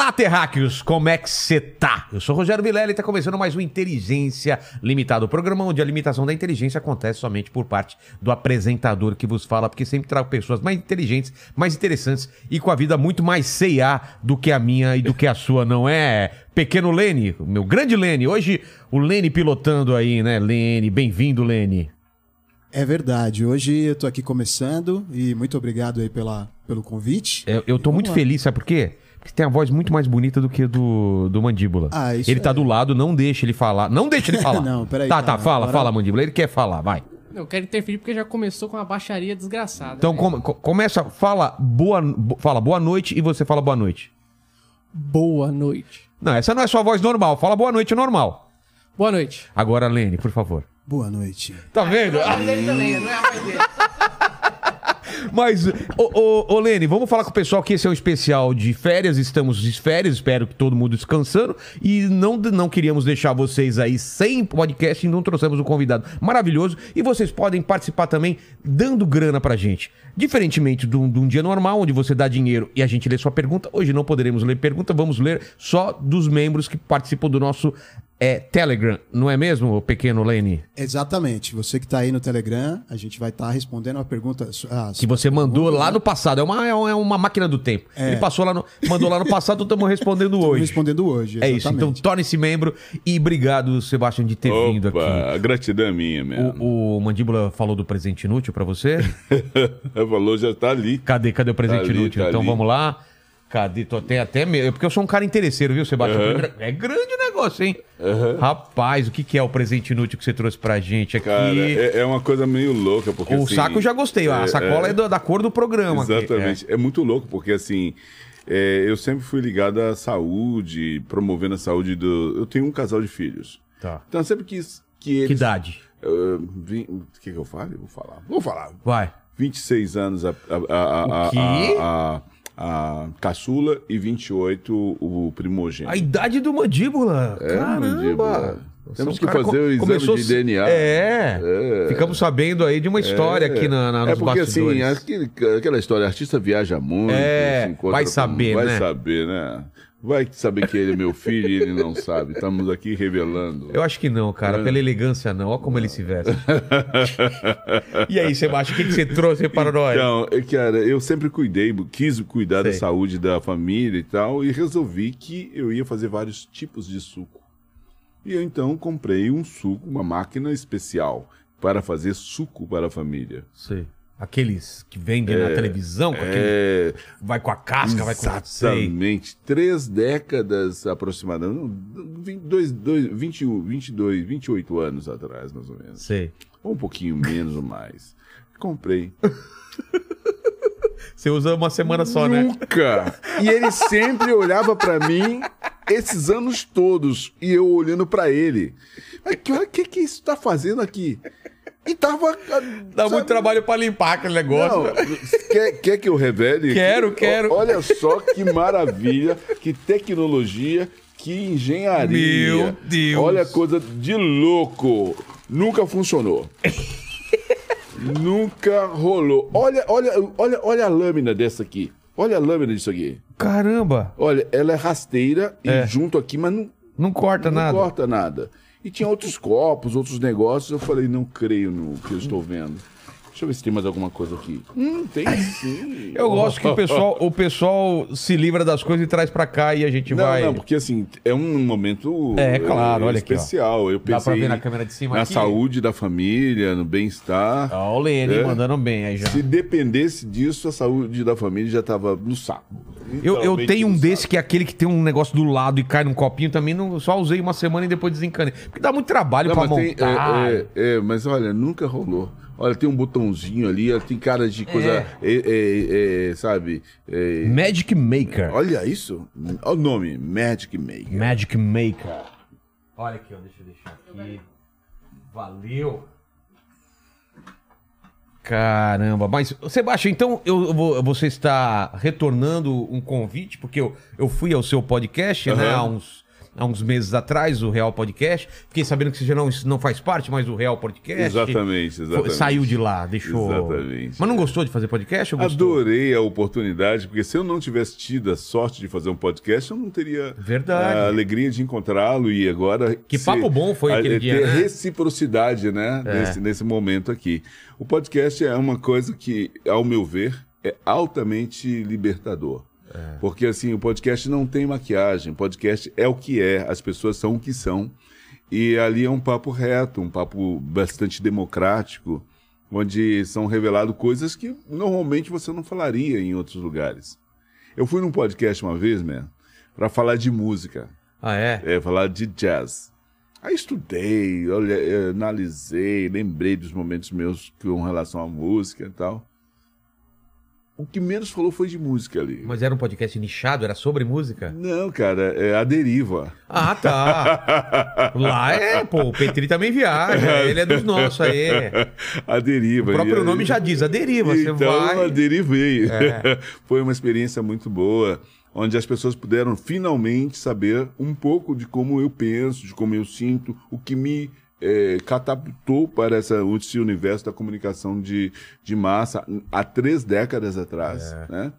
Olá, terráqueos! Como é que você tá? Eu sou Rogério Vilela e está começando mais um Inteligência Limitada, o programa onde a limitação da inteligência acontece somente por parte do apresentador que vos fala, porque sempre trago pessoas mais inteligentes, mais interessantes e com a vida muito mais C&A do que a minha e do que a sua, não é? Pequeno Lene, meu grande Lene. Hoje o Lene pilotando aí, né? Lene, bem-vindo, Lene. É verdade. Hoje eu tô aqui começando e muito obrigado aí pela, pelo convite. Eu, eu tô muito lá. feliz, sabe por quê? Porque tem a voz muito mais bonita do que do, do Mandíbula. Ah, isso ele tá é. do lado, não deixa ele falar. Não deixa ele falar. Não, peraí, Tá, tá, tá, fala, agora- fala, Mandíbula. Ele quer falar, vai. Eu quero interferir porque já começou com uma baixaria desgraçada. Então né? come- co- começa, fala boa, bo- fala boa noite e você fala boa noite. Boa noite. Não, essa não é sua voz normal. Fala boa noite normal. Boa noite. Agora, Lene, por favor. Boa noite. Tá vendo? A dele também, não é a voz dele. Mas, ô, ô, ô Lene, vamos falar com o pessoal que esse é um especial de férias, estamos de férias, espero que todo mundo descansando. E não, não queríamos deixar vocês aí sem podcast, então trouxemos um convidado maravilhoso. E vocês podem participar também dando grana pra gente. Diferentemente de um dia normal, onde você dá dinheiro e a gente lê sua pergunta, hoje não poderemos ler pergunta, vamos ler só dos membros que participam do nosso é, Telegram. Não é mesmo, pequeno Lene? Exatamente. Você que tá aí no Telegram, a gente vai estar respondendo a pergunta. ah, Que você mandou lá no passado. É uma, é uma- é uma máquina do tempo. Ele passou lá no, mandou lá no passado, estamos respondendo hoje. respondendo hoje. É isso. Então exatamente. torne-se membro e obrigado, Sebastião, de ter vindo aqui. Opa, a gratidão é minha mesmo. O, o Mandíbula falou do presente inútil pra você? O valor já tá ali. Cadê, cadê o presente Tá ali, inútil? tá então ali. vamos lá. Cadê? Tô até, até medo. Porque eu sou um cara interesseiro, viu, Sebastião? É grande o negócio, hein? Rapaz, o que, que é o presente inútil que você trouxe pra gente aqui? Cara, é, é uma coisa meio louca, porque o assim, saco eu já gostei. a é, sacola é, é. da- cor do programa. Exatamente. É. muito louco, porque assim, é, eu sempre fui ligado à saúde, promovendo a saúde do. Eu tenho um casal de filhos. É. Tá. Então eu sempre quis que eles. Que idade? Uh, vim- O que, que eu falo? Eu Vou falar. Vou falar. Vai. 26 anos a, a, a, a, O quê? A, caçula e 28 o primogênito. A idade do mandíbula. É, Caramba. mandíbula. Temos é um que fazer o exame começou de DNA. É. É. Ficamos sabendo aí de uma história aqui na, na, nos é porque bastidores. assim, aquele- aquela história, artista viaja muito. É, vai com- saber, vai né? saber, né? Vai saber que ele é meu filho e ele não sabe. Estamos aqui revelando. Eu acho que não, cara. É. Pela elegância, não. Olha como ele se veste. e aí, Sebastião, o que, que você trouxe para nós? Então, é, cara, eu sempre cuidei, quis cuidar da Sei. saúde da família e tal, e resolvi que eu ia fazer vários tipos de suco. E eu então comprei um suco, uma máquina especial para fazer suco para a família. Sei. Aqueles que vendem na televisão, com aquele... É, vai com a casca, vai com a... Sei. Exatamente. Três décadas aproximadamente. não, 22, dois- 21, 22, 28 anos atrás, mais ou menos. Sei. Ou um pouquinho menos ou mais. Comprei. Você usa uma semana só, né? Nunca! E ele sempre olhava pra mim esses anos todos. E eu olhando pra ele. Mas que que, que isso tá fazendo aqui? E tava. Dá muito trabalho pra limpar aquele negócio. Não, quer, quer que eu revele? Quero, quero. Olha só que maravilha, que tecnologia, que engenharia. Meu Deus. Olha coisa de louco. Nunca funcionou. Nunca rolou. Olha, olha, olha, olha a lâmina dessa aqui. Olha a lâmina disso aqui. Caramba. Olha, ela é rasteira É. e junto aqui, mas não, Não corta não nada. corta nada. E tinha outros copos, outros negócios. Eu falei, não creio no que eu estou vendo. Deixa eu ver se tem mais alguma coisa aqui. Hum, tem sim. Eu gosto que o pessoal, o pessoal se livra das coisas e traz pra cá e a gente Não, vai... não, porque assim, é um momento É, claro, eh, olha aqui, ó. especial. Eu Dá pensei pra ver na câmera de cima na aqui? saúde da família, no bem-estar. Ó, o Lene É. mandando bem aí já. Se dependesse disso, a saúde da família já tava no saco. Eu, eu tenho um desse saco. que é aquele que tem um negócio do lado e cai num copinho também. Não, só usei uma semana e depois desencanei. Porque dá muito trabalho Não, pra mas, tem, montar. é, é, é, mas olha, nunca rolou. Olha, tem um botãozinho ali, tem cara de coisa, É. é, é, é, sabe? é, Magic Maker. olha isso. Olha o nome, Magic Maker. Magic Maker. Olha aqui, ó. Deixa eu deixar aqui. Valeu. Caramba, mas Sebastião, então eu, eu você está retornando um convite, porque eu, eu fui ao seu podcast, né, Aham. há uns, há uns meses atrás, o Real Podcast. Fiquei sabendo que você já não, não faz parte mais do Real Podcast. Exatamente, exatamente. Saiu de lá, deixou. Exatamente. Mas não gostou de fazer podcast? Adorei a oportunidade, porque se eu não tivesse tido a sorte de fazer um podcast, eu não teria Verdade. a alegria de encontrá-lo e agora. Que papo bom foi aquele a- dia, ter né? reciprocidade, né? É. Nesse, nesse momento aqui. O podcast é uma coisa que, ao meu ver, é altamente libertador. É. Porque assim, o podcast não tem maquiagem, o podcast é o que é, as pessoas são o que são. E ali é um papo reto, um papo bastante democrático, onde são reveladas coisas que normalmente você não falaria em outros lugares. Eu fui num podcast uma vez, man, para falar de música, Ah, é? é, falar de jazz. Aí estudei, olhei, analisei, lembrei dos momentos meus com relação à música e tal. O que menos falou foi de música ali. Mas era um podcast nichado? Era sobre música? Não, cara, é a deriva. Ah, tá. Lá é, pô, o Petri também viaja. Ele é dos nossos aí. a deriva. O próprio E nome já diz, a deriva. Você então, vai. eu derivei. É. Foi uma experiência muito boa, onde as pessoas puderam finalmente saber um pouco de como eu penso, de como eu sinto, o que me eh, catapultou para essa, esse universo da comunicação de, de massa há três décadas atrás. É. Né?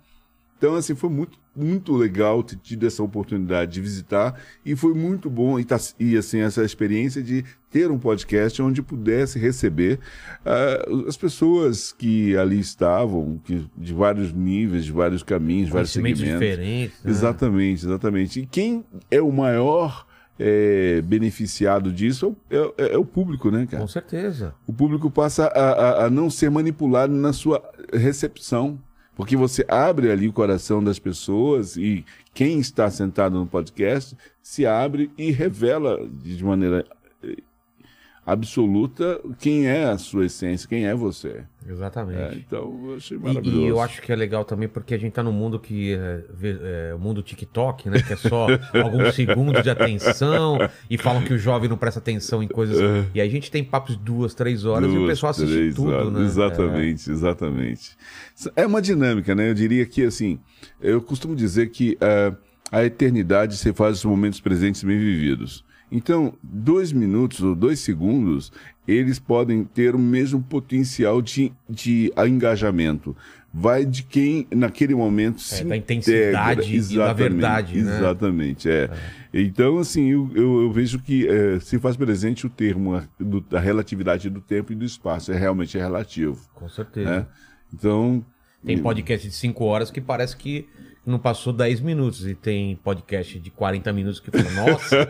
Então, assim, foi muito, muito legal ter tido essa oportunidade de visitar e foi muito bom e, tá, e assim, essa experiência de ter um podcast onde pudesse receber ah, as pessoas que ali estavam, que, de vários níveis, de vários caminhos, vários segmentos. diferentes. né? Exatamente, exatamente. E quem é o maior eh, beneficiado disso é o, é- é o público, né, cara? Com certeza. o público passa a, a- a não ser manipulado na sua recepção. Porque você abre ali o coração das pessoas e quem está sentado no podcast se abre e revela de maneira absoluta quem é a sua essência, quem é você. Exatamente. É, então, eu achei E- maravilhoso. E, eu acho que é legal também porque a gente tá num mundo que é, é, o mundo TikTok, né? Que é só alguns segundos de atenção e falam que o jovem não presta atenção em coisas. E aí a gente tem papos de duas, três horas e o É. Duas, pessoal assiste tudo, horas. né? Exatamente, exatamente. É uma dinâmica, né? Eu diria que, assim, eu costumo dizer que ah, a eternidade se faz os momentos presentes bem vividos. Então, dois minutos ou dois segundos, eles podem ter o mesmo potencial de, de engajamento. Vai de quem, naquele momento, se É, da intensidade e da Exatamente, verdade, né? Exatamente, é. Então, assim, eu, eu, eu vejo que eh, se faz presente o termo a- do- da relatividade do tempo e do espaço. É realmente relativo, Com certeza. né? Então... Tem podcast de 5 horas que parece que não passou 10 minutos. E tem podcast de 40 minutos que fala, nossa,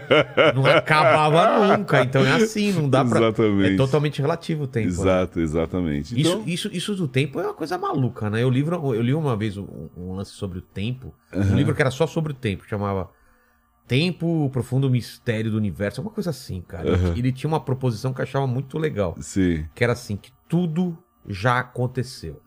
não acabava nunca. Então é assim, não dá pra. Exatamente. É totalmente relativo o tempo. né? Exato, exatamente. Isso, Então, isso, isso do tempo é uma coisa maluca, né? Eu, livro, eu li uma vez um, um lance sobre o tempo, um livro que era só sobre o tempo, chamava Tempo, o Profundo Mistério do Universo, alguma coisa assim, cara. Ele tinha uma proposição que eu achava muito legal, sim, que era assim, que tudo já aconteceu.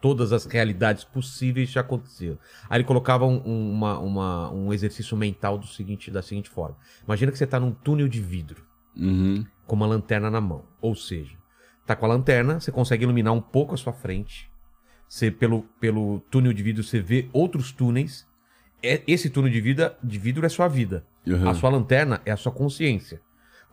Todas as realidades possíveis já aconteceram. Aí ele colocava um, um- uma, uma- um exercício mental do seguinte, da seguinte forma. Imagina que você está num túnel de vidro uhum, com uma lanterna na mão. Ou seja, tá com a lanterna, você consegue iluminar um pouco a sua frente. Você, pelo, pelo túnel de vidro, você vê outros túneis. É, esse túnel de, vida, de vidro é sua vida. Uhum. A sua lanterna é a sua consciência.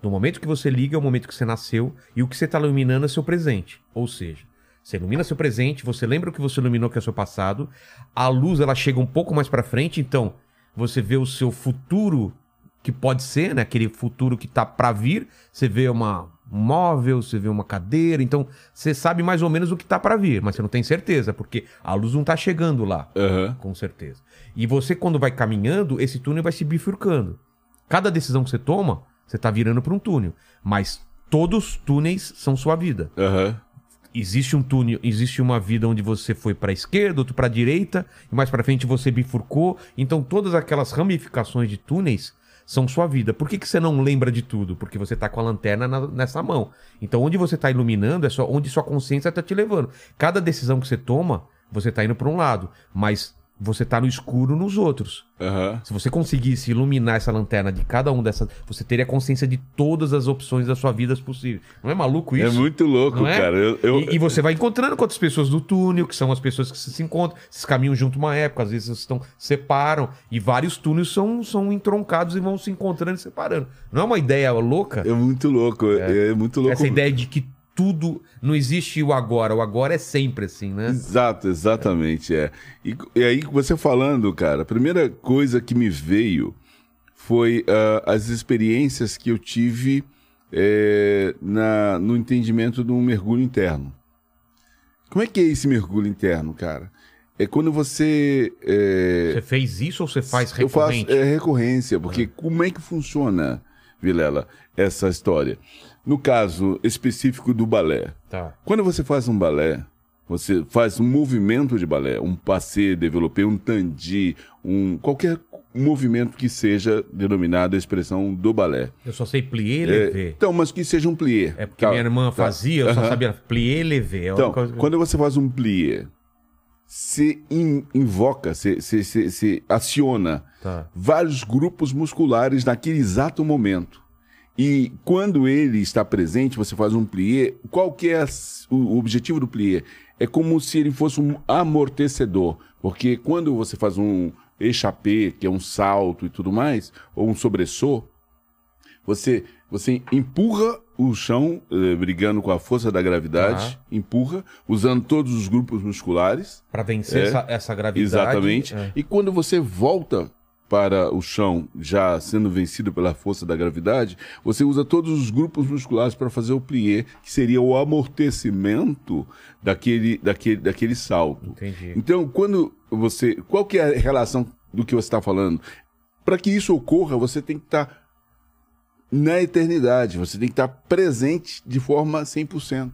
No momento que você liga é o momento que você nasceu e o que você está iluminando é seu presente. Ou seja, você ilumina seu presente, você lembra o que você iluminou que é seu passado. A luz ela chega um pouco mais para frente, então você vê o seu futuro que pode ser, né? Aquele futuro que tá para vir. Você vê uma um móvel, você vê uma cadeira, então você sabe mais ou menos o que tá para vir, mas você não tem certeza, porque a luz não tá chegando lá aham, com certeza. E você, quando vai caminhando, esse túnel vai se bifurcando. Cada decisão que você toma, você tá virando para um túnel. Mas todos os túneis são sua vida. aham, Existe um túnel, existe uma vida onde você foi para esquerda, outro para direita, e mais para frente você bifurcou. Então todas aquelas ramificações de túneis são sua vida. Por que, que você não lembra de tudo? Porque você tá com a lanterna na- nessa mão. Então onde você tá iluminando é só onde sua consciência tá te levando. Cada decisão que você toma, você tá indo para um lado, mas você tá no escuro nos outros. Aham. Se você conseguisse iluminar essa lanterna de cada um dessas, você teria consciência de todas as opções da sua vida possíveis. Não é maluco isso? É muito louco, é? cara. Eu, eu- E, e você vai encontrando com outras pessoas do túnel, que são as pessoas que se, se encontram, vocês caminham junto uma época, às vezes estão separam, e vários túneis são, são entroncados e vão se encontrando e separando. Não é uma ideia louca? é muito louco. É, é muito louco. Essa ideia de que tudo não existe o agora, o agora é sempre assim, né? Exato, exatamente, é. E, e aí, você falando, cara, a primeira coisa que me veio foi ah, as experiências que eu tive eh, na, no entendimento de um mergulho interno. Como é que é esse mergulho interno, cara? É quando você. eh, Você fez isso ou você faz eu faço é, recorrência, porque como é que funciona, Vilela, essa história? No caso específico do balé, Tá. quando você faz um balé, você faz um movimento de balé, um passé développé, um tandi, um qualquer movimento que seja denominado a expressão do balé. Eu só sei plié, É, levé. então, mas que seja um plié. É porque Tá, minha irmã tá. fazia, eu só sabia plié, levé. Então, coisa- quando você faz um plié, se in- invoca, se, se, se, se aciona Tá. vários grupos musculares naquele exato momento. E quando ele está presente, você faz um plié. Qual que é as- o objetivo do plié? É como se ele fosse um amortecedor. Porque quando você faz um échappé, que é um salto e tudo mais, ou um sobressalto, você, você empurra o chão, eh, brigando com a força da gravidade, empurra, usando todos os grupos musculares. Pra vencer É, essa, essa gravidade. Exatamente. é. E quando você volta para o chão, já sendo vencido pela força da gravidade, você usa todos os grupos musculares para fazer o plié, que seria o amortecimento daquele, daquele, daquele salto. Entendi. Então, quando você. Qual que é a relação do que você está falando? Para que isso ocorra, você tem que estar na eternidade, você tem que estar presente de forma 100%.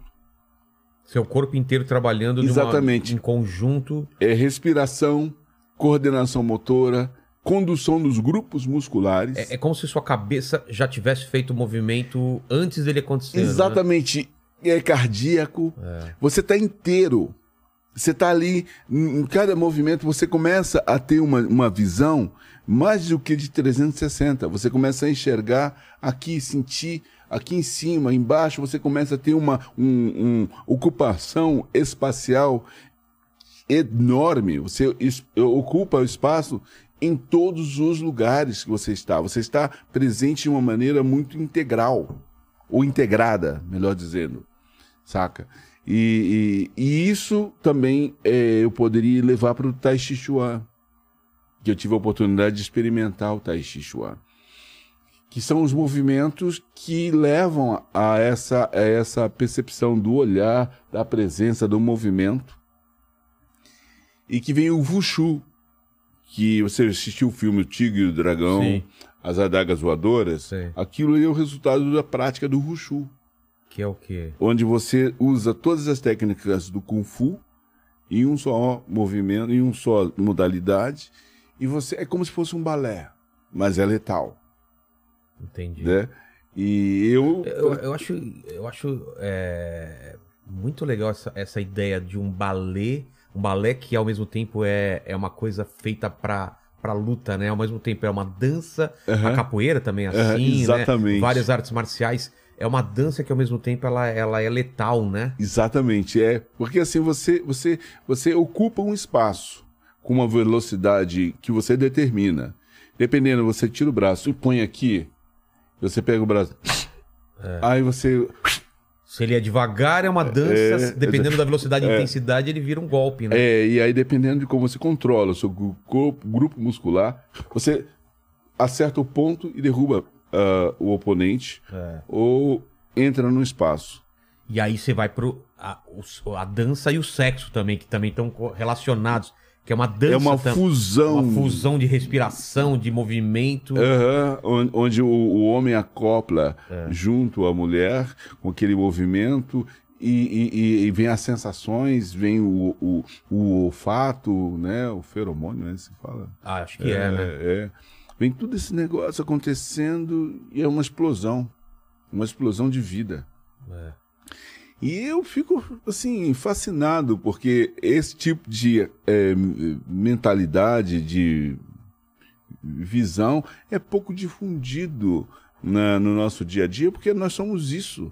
Seu corpo inteiro trabalhando de uma- Exatamente. em conjunto. é respiração, coordenação motora, condução dos grupos musculares. É, é como se sua cabeça já tivesse feito o movimento antes dele acontecer. né? Exatamente. É cardíaco. Você está inteiro. Você está ali, em cada movimento, você começa a ter uma, uma visão mais do que de 360. Você começa a enxergar aqui, sentir aqui em cima, embaixo, você começa a ter uma um, um ocupação espacial enorme. Você ocupa o espaço em todos os lugares que você está. Você está presente de uma maneira muito integral, ou integrada, melhor dizendo, saca? E, e- e isso também é, eu poderia levar para o Tai Chi Chuan, que eu tive a oportunidade de experimentar o Tai Chi Chuan. Que são os movimentos que levam a essa, a essa percepção do olhar, da presença, do movimento. E que vem o Wushu, que você assistiu o filme O Tigre e o Dragão, Sim. As Adagas Voadoras. Sim. Aquilo é o resultado da prática do Wushu Que é o quê? onde você usa todas as técnicas do Kung Fu em um só movimento, em um só modalidade, e você é como se fosse um balé, mas é letal, Entendi. né? E eu, Eu, eu acho, eu acho é, muito legal essa, essa ideia de um balé, um balé que ao mesmo tempo é, é uma coisa feita pra, pra luta, né? Ao mesmo tempo é uma dança, a Aham. capoeira também é assim, né? exatamente. Várias artes marciais. É uma dança que ao mesmo tempo ela, ela é letal, né? exatamente é, porque assim você você você ocupa um espaço com uma velocidade que você determina. Dependendo, você tira o braço e põe aqui, você pega o braço, aí você Se ele é devagar, é uma dança. É, dependendo da velocidade e intensidade, ele vira um golpe, né? É, e aí dependendo de como você controla o seu corpo- grupo muscular, você acerta o ponto e derruba ah, o oponente ou entra no espaço. E aí você vai pro. A, a dança e o sexo também, que também estão relacionados. Que é uma dança. é uma tam- fusão. Uma fusão de respiração, de movimento. On- onde o, o homem acopla É. junto à mulher com aquele movimento e, e- e- vem as sensações, vem o, o, o olfato, né? O feromônio, né? Se fala. Ah, acho que é, né? é. Vem tudo esse negócio acontecendo e é uma explosão. Uma explosão de vida. É. E eu fico, assim, fascinado, porque esse tipo de é, mentalidade, de visão, é pouco difundido na- no nosso dia a dia, porque nós somos isso.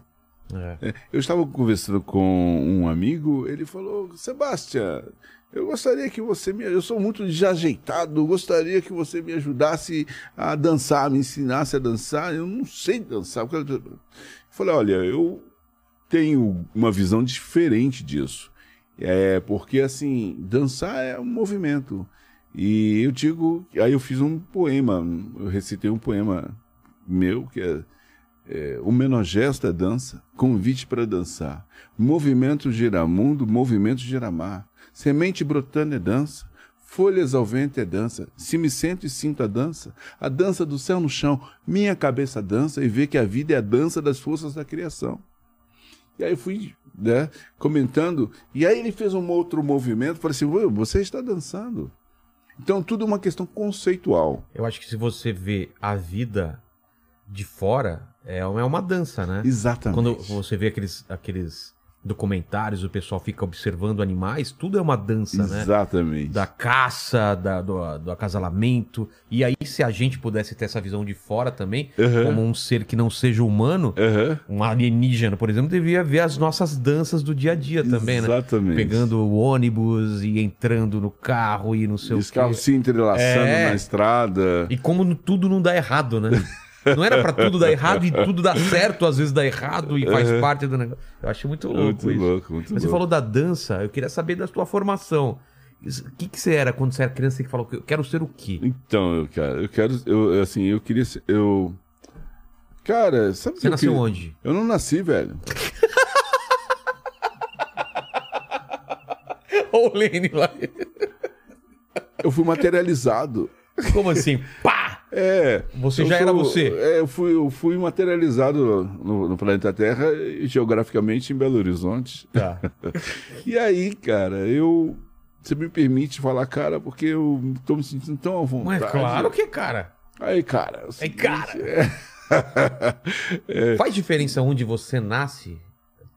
É. É, Eu estava conversando com um amigo, ele falou, Sebastião, eu gostaria que você me... Eu sou muito desajeitado, gostaria que você me ajudasse a dançar, me ensinasse a dançar. Eu não sei dançar. Eu falei, olha, eu tenho uma visão diferente disso. É porque, assim, dançar é um movimento. E eu digo... Aí eu fiz um poema, eu recitei um poema meu, que é... É, o menor gesto é dança, convite para dançar. Movimento gira mundo, movimento gira mar. Semente brotando é dança, folhas ao vento é dança. Se me sento e sinto a dança, a dança do céu no chão, minha cabeça dança e vê que a vida é a dança das forças da criação. E aí eu fui né, comentando, e aí ele fez um outro movimento, falei assim, "Ué, você está dançando. Então tudo é uma questão conceitual. Eu acho que se você vê a vida de fora, é uma, é uma dança, né? Exatamente. Quando você vê aqueles, aqueles documentários, o pessoal fica observando animais, tudo é uma dança, né? Exatamente. Da caça, da- do, do acasalamento. E aí, se a gente pudesse ter essa visão de fora também, Uhum. como um ser que não seja humano, Aham. um alienígena, por exemplo, devia ver as nossas danças do dia a dia também, né? Exatamente. Pegando o ônibus e entrando no carro e não sei Os o quê. carros se entrelaçando É. na estrada. E como no- tudo não dá errado, né? Não era pra tudo dar errado e tudo dá certo, às vezes dá errado e faz parte do negócio. Eu acho muito louco Muito isso. louco, muito Mas você louco. falou da dança, eu queria saber da sua formação. O que, que você era quando você era criança e que falou que eu quero ser o quê? Então, eu quero, eu quero, eu, assim, eu queria, ser- eu, cara, sabe o que Você eu nasceu queria? onde? Eu não nasci, velho. Ô, Lene lá. Eu fui materializado. Como assim? Pá! É. Você já era você? É, eu fui, eu fui materializado no, no planeta Terra geograficamente em Belo Horizonte. Tá. E aí, cara, eu, você me permite falar, cara, porque eu tô me sentindo tão à vontade. Mas claro que, cara. Aí, cara. é o Aí, seguinte, cara. Faz diferença onde você nasce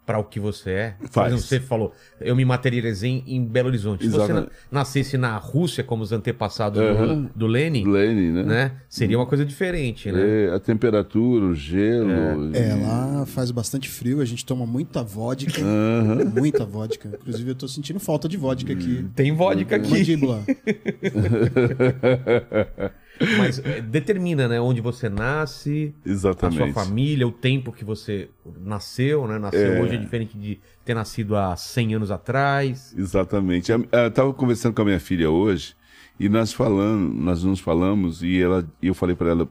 pra o que você é? Por Faz. exemplo, você falou, eu me materializei em Belo Horizonte. Se você nascesse na Rússia, como os antepassados Aham. do, do Lenin, Lene, né? né? Seria uma coisa diferente, né? É, a temperatura, o gelo. É, e- lá faz bastante frio, a gente toma muita vodka. Aham. Muita vodka. Inclusive, eu tô sentindo falta de vodka aqui. Tem vodka aqui. Mandíbula. Mas é, determina, né? Onde você nasce, a Exatamente. sua família, o tempo que você nasceu, né? Nasceu É. hoje é diferente de ter nascido há 100 anos atrás. Exatamente. A- Eu estava conversando com a minha filha hoje e nós falando, nós nos falamos e ela, eu falei para ela,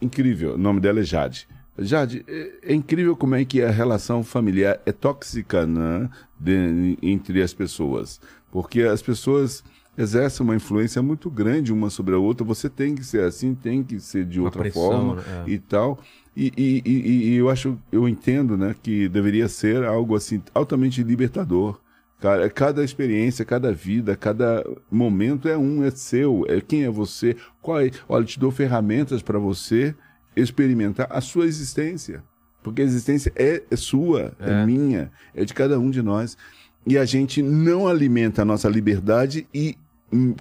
incrível, o nome dela é Jade. Jade, é, é incrível como é que a relação familiar é tóxica né, de- entre as pessoas, porque as pessoas exercem uma influência muito grande uma sobre a outra. Você tem que ser assim, tem que ser de Uma outra pressão, forma? É. e tal. E, e- e- e eu acho, eu entendo, né, que deveria ser algo assim altamente libertador. Cara, cada experiência, cada vida, cada momento é um, é seu, é quem é você. Qual é? Olha, te dou ferramentas para você experimentar a sua existência, porque a existência é, é sua, é. minha, é de cada um de nós. E a gente não alimenta a nossa liberdade e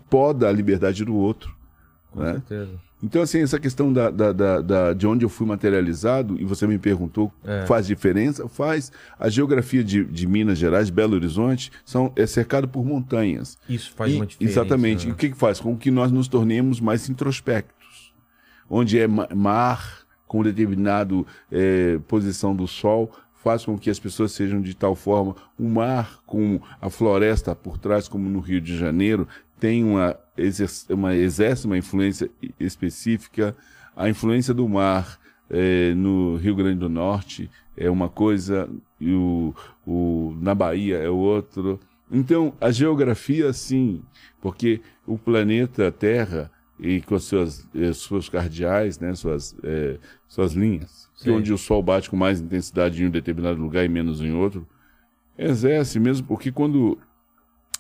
poda a liberdade do outro. Com né? certeza. Então, assim, essa questão da, da, da- da- de onde eu fui materializado, e você me perguntou, É. faz diferença? Faz. A geografia de, de Minas Gerais, Belo Horizonte, são, é cercado por montanhas. Isso faz E- uma diferença. Exatamente. E né? o que, que faz? Com que nós nos tornemos mais introspectos. Onde é ma- mar, com determinado eh, posição do sol, faz com que as pessoas sejam de tal forma. O mar, com a floresta por trás, como no Rio de Janeiro, tem uma, uma, exerce uma influência específica. A influência do mar eh, no Rio Grande do Norte é uma coisa, e o, o, na Bahia é outro. Então, a geografia, sim, porque o planeta Terra, e com as suas, eh, suas cardeais, né, suas, eh, suas linhas, que Sim. onde o Sol bate com mais intensidade em um determinado lugar e menos em outro, exerce mesmo, porque quando,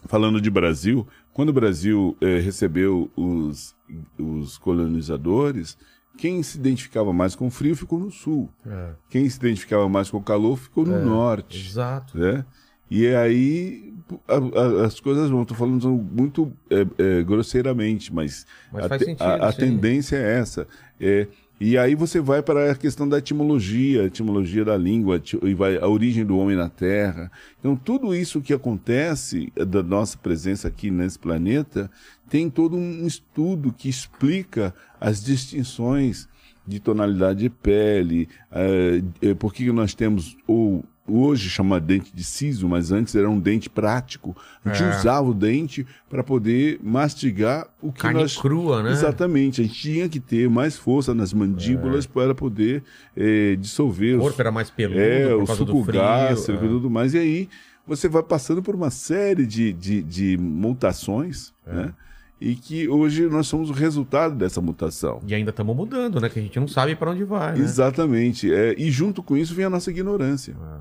falando de Brasil, quando o Brasil eh, recebeu os, os colonizadores, quem se identificava mais com o frio ficou no sul. É, Quem se identificava mais com o calor ficou no norte. exato. Né? E aí a- a- as coisas vão, estou falando muito é, é, grosseiramente, mas, Mas a, sentido, a- tendência é essa. É, e aí você vai para a questão da etimologia, a etimologia da língua, e vai a origem do homem na Terra. Então tudo isso que acontece eh, da nossa presença aqui nesse planeta tem todo um estudo que explica as distinções de tonalidade de pele, eh, eh, por que nós temos ou hoje chama dente de siso, mas antes era um dente prático. A gente É. usava o dente para poder mastigar o que Carne nós crua, né? Exatamente, a gente tinha que ter mais força nas mandíbulas para poder eh, dissolver O os- corpo era mais peludo é, o suco gástrico é. e tudo mais. E aí você vai passando por uma série de, de, de mutações, É. né? E que hoje nós somos o resultado dessa mutação. E ainda estamos mudando, né? Que a gente não sabe para onde vai, né? Exatamente. É, e junto com isso vem a nossa ignorância. É.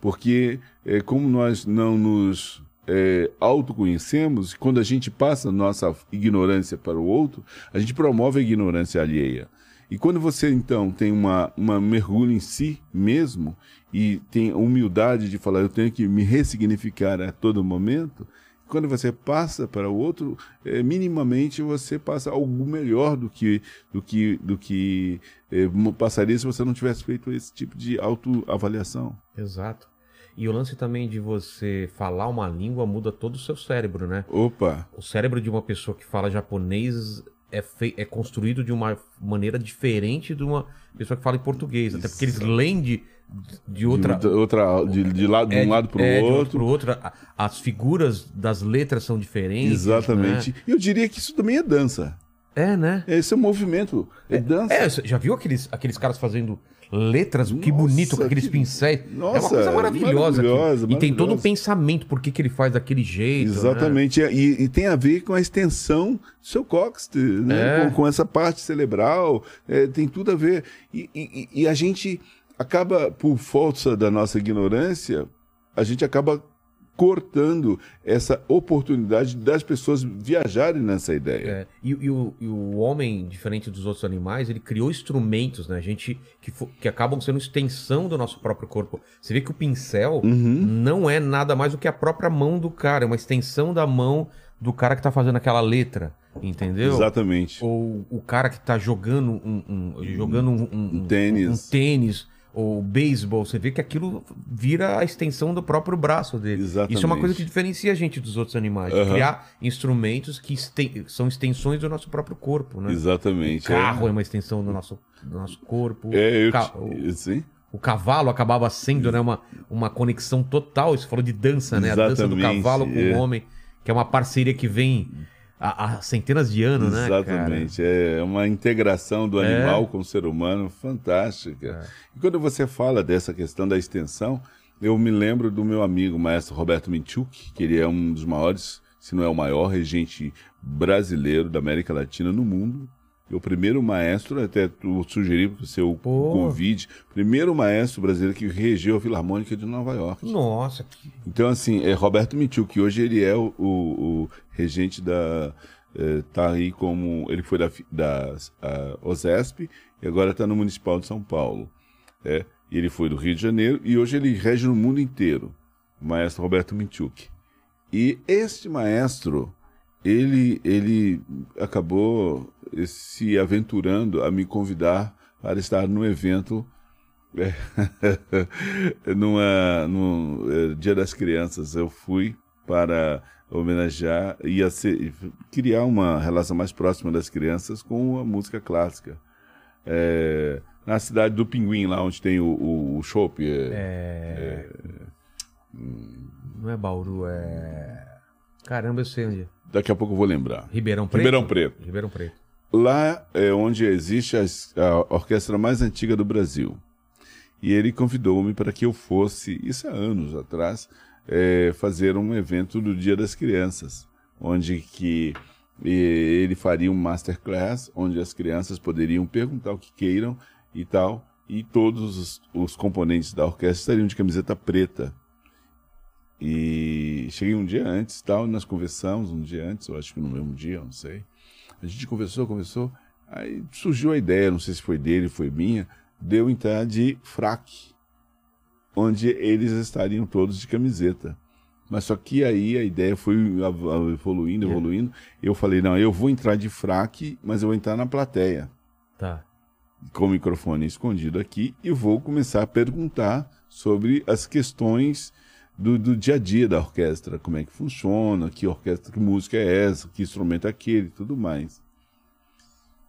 Porque é, como nós não nos é, autoconhecemos, quando a gente passa nossa ignorância para o outro, a gente promove a ignorância alheia. E quando você, então, tem uma, uma mergulho em si mesmo e tem a humildade de falar, eu tenho que me ressignificar a todo momento, quando você passa para o outro, é, minimamente você passa algo melhor do que, do que, do que é, passaria se você não tivesse feito esse tipo de autoavaliação. Exato. E o lance também de você falar uma língua muda todo o seu cérebro, né? Opa! O cérebro de uma pessoa que fala japonês é, fei- é construído de uma maneira diferente de uma pessoa que fala em português. Até porque eles leem de, de outra. de, outra, de, de, lado, de é, um lado para o é, outro. outro outro. A- As figuras das letras são diferentes. Exatamente. né? E eu diria que isso também é dança. É, né? Esse é um movimento. É, dança. É, já viu aqueles, aqueles caras fazendo letras? que Nossa, bonito, com aqueles que- pincéis. é uma Nossa, coisa maravilhosa. maravilhosa. E tem todo um pensamento, por que, que ele faz daquele jeito. né? Exatamente. E, e tem a ver com a extensão do seu cóccix, né? É. com, com essa parte cerebral. É, tem tudo a ver. E, e- e a gente acaba, por força da nossa ignorância, a gente acaba cortando essa oportunidade das pessoas viajarem nessa ideia. É, e, e o, e o homem, diferente dos outros animais, ele criou instrumentos, né? Gente que, que acabam sendo extensão do nosso próprio corpo. Você vê que o pincel não é nada mais do que a própria mão do cara, é uma extensão da mão do cara que tá fazendo aquela letra, entendeu? Exatamente. Ou o cara que tá jogando um, um- jogando um, um- Um tênis. um tênis, ou beisebol, você vê que aquilo vira a extensão do próprio braço dele. Exatamente. Isso é uma coisa que diferencia a gente dos outros animais. Aham. Criar instrumentos que esten- são extensões do nosso próprio corpo, né? Exatamente. O carro é uma extensão do nosso, do nosso corpo. É, eu, o, ca- sim. o cavalo acabava sendo né, uma, uma conexão total. Você falou de dança, né? A dança do Exatamente, cavalo com é. o homem, que é uma parceria que vem há, centenas de anos, né? cara? Exatamente. É uma integração do É. animal com o ser humano fantástica. E quando você fala dessa questão da extensão, eu me lembro do meu amigo, maestro Roberto Minchuk, que ele é um dos maiores, se não é o maior regente brasileiro da América Latina no mundo. O primeiro maestro, até tu sugeri para o seu Pô. convite, primeiro maestro brasileiro que regeu a Filarmônica de Nova York. Nossa, que... Então, assim, é Roberto Mitiu, que hoje ele é o, o- o regente da. eh, tá aí como. Ele foi da, da OSESP e agora está no Municipal de São Paulo. É, e ele foi do Rio de Janeiro e hoje ele rege no mundo inteiro. O maestro Roberto Minchuk. E este maestro, ele, ele acabou se aventurando a me convidar para estar no evento é, numa, no eh, Dia das Crianças. Eu fui para homenagear e criar uma relação mais próxima das crianças com a música clássica. É, na cidade do Pinguim, lá onde tem o, o, o chopp. é, Não é Bauru, é. Caramba, eu sei onde. é. Daqui a pouco eu vou lembrar. Ribeirão Preto? Ribeirão Preto. Ribeirão Preto. Lá é onde existe as- a, orquestra mais antiga do Brasil. E ele convidou-me para que eu fosse, isso há anos atrás, é, fazer um evento do Dia das Crianças, onde que ele faria um masterclass, onde as crianças poderiam perguntar o que queiram e tal, e todos os, os componentes da orquestra estariam de camiseta preta. E cheguei um dia antes, tal, e nós conversamos um dia antes, eu acho que no mesmo dia, não sei. A gente conversou, conversou. Aí surgiu a ideia, não sei se foi dele, foi minha, de eu entrar de fraque, onde eles estariam todos de camiseta. Mas só que aí a ideia foi evoluindo, evoluindo. Eu falei, não, eu vou entrar de fraque, mas eu vou entrar na plateia, Tá. com o microfone escondido aqui, e vou começar a perguntar sobre as questões do, do dia a dia da orquestra, como é que funciona, que orquestra, que música é essa, que instrumento é aquele, tudo mais.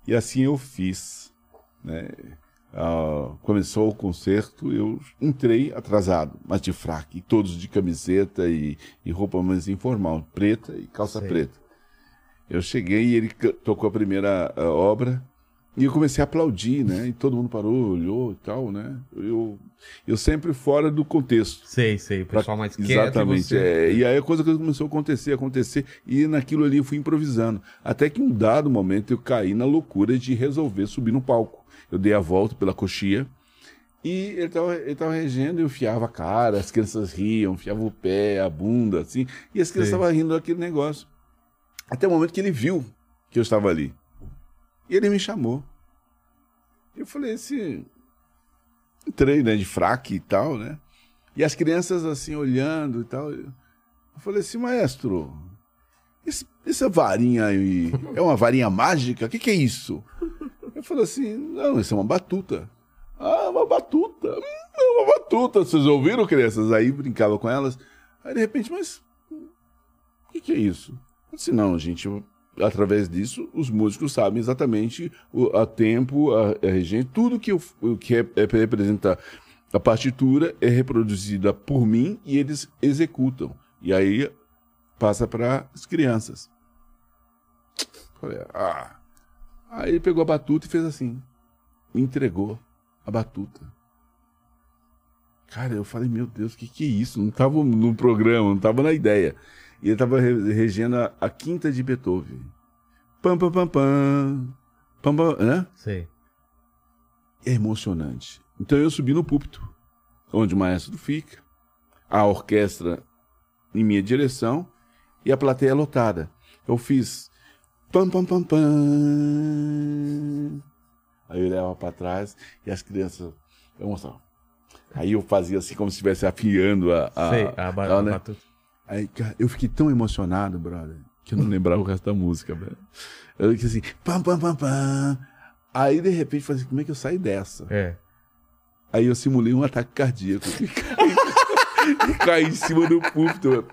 E assim eu fiz. Né? Ah, começou o concerto, eu entrei atrasado, mas de fraque, e todos de camiseta e, e roupa mais informal, preta e calça Sei. preta. Eu cheguei e ele tocou a primeira ah, obra e eu comecei a aplaudir, né? E todo mundo parou, olhou e tal, né? Eu, eu sempre fora do contexto. Sei, sei. O pessoal mais quieto. e Exatamente. você- é. E aí a coisa que começou a acontecer, acontecer, e naquilo ali eu fui improvisando. Até que em um dado momento eu caí na loucura de resolver subir no palco. Eu dei a volta pela coxia e ele tava, ele tava regendo, eu enfiava a cara, as crianças riam, enfiava o pé, a bunda, assim, e as crianças estavam rindo daquele negócio. Até o momento que ele viu que eu estava ali. E ele me chamou. Eu falei assim. Entrei, né, de fraque e tal, né? E as crianças assim olhando e tal. Eu falei assim, maestro, esse- essa varinha aí é uma varinha mágica? O que, que é isso? Eu falei assim, não, isso é uma batuta. Ah, uma batuta. Hum, uma batuta. Vocês ouviram, crianças? Aí brincava com elas. Aí de repente, mas o que, que é isso? Eu disse, não, gente, através disso, os músicos sabem exatamente o a tempo, a, a regência, tudo que, o que é, é, representa a partitura é reproduzida por mim e eles executam. E aí passa para as crianças. Falei, ah. Aí ele pegou a batuta e fez assim. Entregou a batuta. Cara, eu falei, meu Deus, o que, que é isso? Não estava no programa, não estava na ideia. E ele estava regendo a, a quinta de Beethoven. Pam, pam, pam, pam. Pam, pam, né? Sei. É emocionante. Então eu subi no púlpito, onde o maestro fica, a orquestra em minha direção e a plateia lotada. Eu fiz pam pam pam pam. Aí eu olhava para trás e as crianças eu mostrava. Aí eu fazia assim como se estivesse afiando a, a, sei. A, ba a, a né? batuta. Aí, cara, eu fiquei tão emocionado, brother, que eu não lembrava o resto da música, velho. Eu disse assim, pam, pam, pam, pam. Aí, de repente, falei assim, como é que eu saio dessa? É. Aí eu simulei um ataque cardíaco. E caí, e caí em cima do púlpito.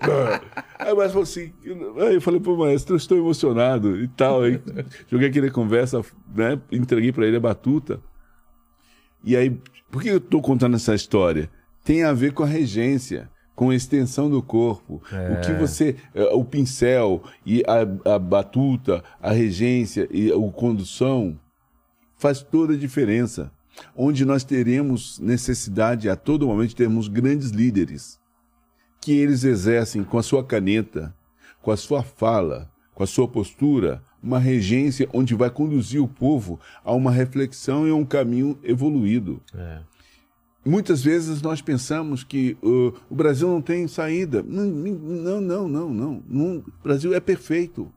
Aí o maestro falou assim, aí eu falei, pô, maestro, eu estou emocionado e tal. Aí joguei aquele conversa, né? Entreguei pra ele a batuta. E aí, por que eu tô contando essa história? Tem a ver com a regência, com a extensão do corpo. O que você. eh, O pincel e a, a batuta, a regência e a condução faz toda a diferença. Onde nós teremos necessidade a todo momento de termos grandes líderes que eles exercem com a sua caneta, com a sua fala, com a sua postura, uma regência onde vai conduzir o povo a uma reflexão e a um caminho evoluído. É. Muitas vezes nós pensamos que uh, o Brasil não tem saída. Não, não, não, não, não. O Brasil é perfeito.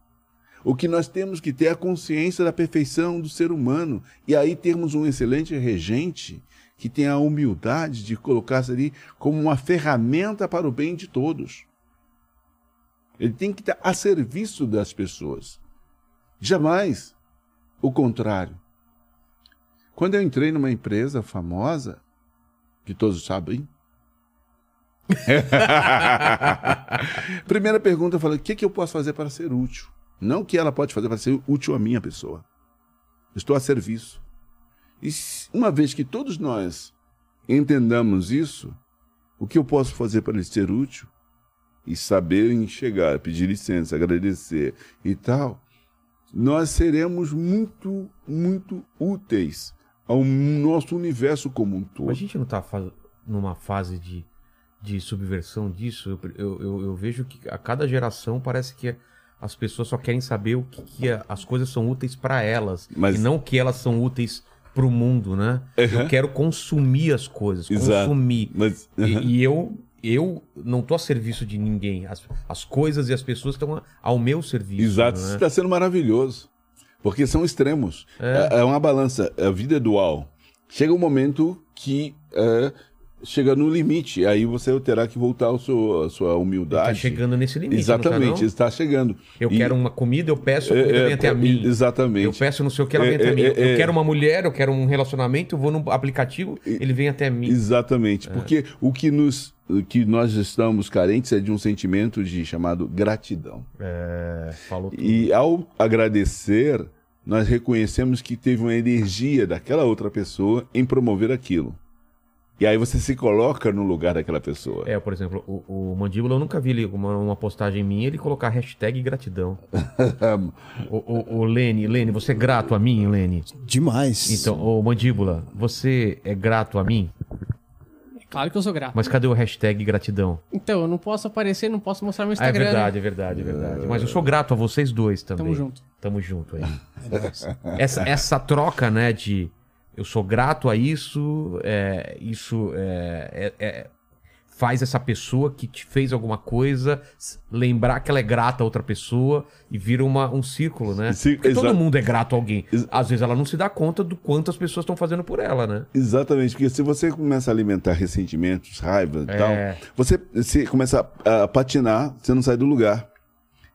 O que nós temos que ter é a consciência da perfeição do ser humano. E aí termos um excelente regente que tem a humildade de colocar-se ali como uma ferramenta para o bem de todos. Ele tem que estar a serviço das pessoas. Jamais o contrário. Quando eu entrei numa empresa famosa, que todos sabem. Primeira pergunta, eu falei: o que, que eu posso fazer para ser útil? Não o que ela pode fazer para ser útil à minha pessoa. Estou a serviço. E uma vez que todos nós entendamos isso, o que eu posso fazer para lhe ser útil? E saber chegar, pedir licença, agradecer e tal, nós seremos muito, muito úteis ao nosso universo como um todo. Mas a gente não tá fa- numa fase de, de subversão disso? Eu, eu, eu, vejo que a cada geração parece que as pessoas só querem saber o que, que a- as coisas são úteis pra elas. Mas- E não que elas são úteis pro mundo, né? Eu quero consumir as coisas, Exato. consumir. Mas, E, e eu, eu não tô a serviço de ninguém. As, as coisas e as pessoas estão ao meu serviço. Exato, né? isso está sendo maravilhoso. Porque são extremos. É, é uma balança. A vida é dual. Chega um momento que é, chega no limite. Aí você terá que voltar à sua, à sua humildade. Tá chegando nesse limite, Exatamente, não tá, está chegando. Eu E- quero uma comida, eu peço, a comida é, vem até a é, mim. Exatamente. Eu peço não sei o que, ela É, vem até é, mim. é, eu é. quero uma mulher, eu quero um relacionamento, eu vou no aplicativo, ele vem até mim. Exatamente, É. porque o que nos o que nós estamos carentes é de um sentimento de chamado gratidão. É, falou tudo. E ao agradecer, nós reconhecemos que teve uma energia daquela outra pessoa em promover aquilo. E aí você se coloca no lugar daquela pessoa. É, por exemplo, o, o Mandíbula, eu nunca vi ele, uma, uma postagem minha, ele colocar hashtag gratidão. o, o, o Lene, Lene, você é grato a mim, Lene? Demais. Então, ô Mandíbula, você é grato a mim? Claro que eu sou grato. Mas cadê o hashtag gratidão? Então, eu não posso aparecer, não posso mostrar meu Ah, é Instagram. verdade, né? é verdade, é verdade. Mas eu sou grato a vocês dois também. Tamo junto. Tamo junto aí. essa, essa troca, né, de eu sou grato a isso, é, isso é, é- é- faz essa pessoa que te fez alguma coisa lembrar que ela é grata a outra pessoa e vira uma, um círculo, né? Sim, Porque todo mundo é grato a alguém. Ex- Às vezes ela não se dá conta do quanto as pessoas estão fazendo por ela, né? Exatamente, porque se você começa a alimentar ressentimentos, raiva e É. tal, você, você começa a, a patinar, você não sai do lugar.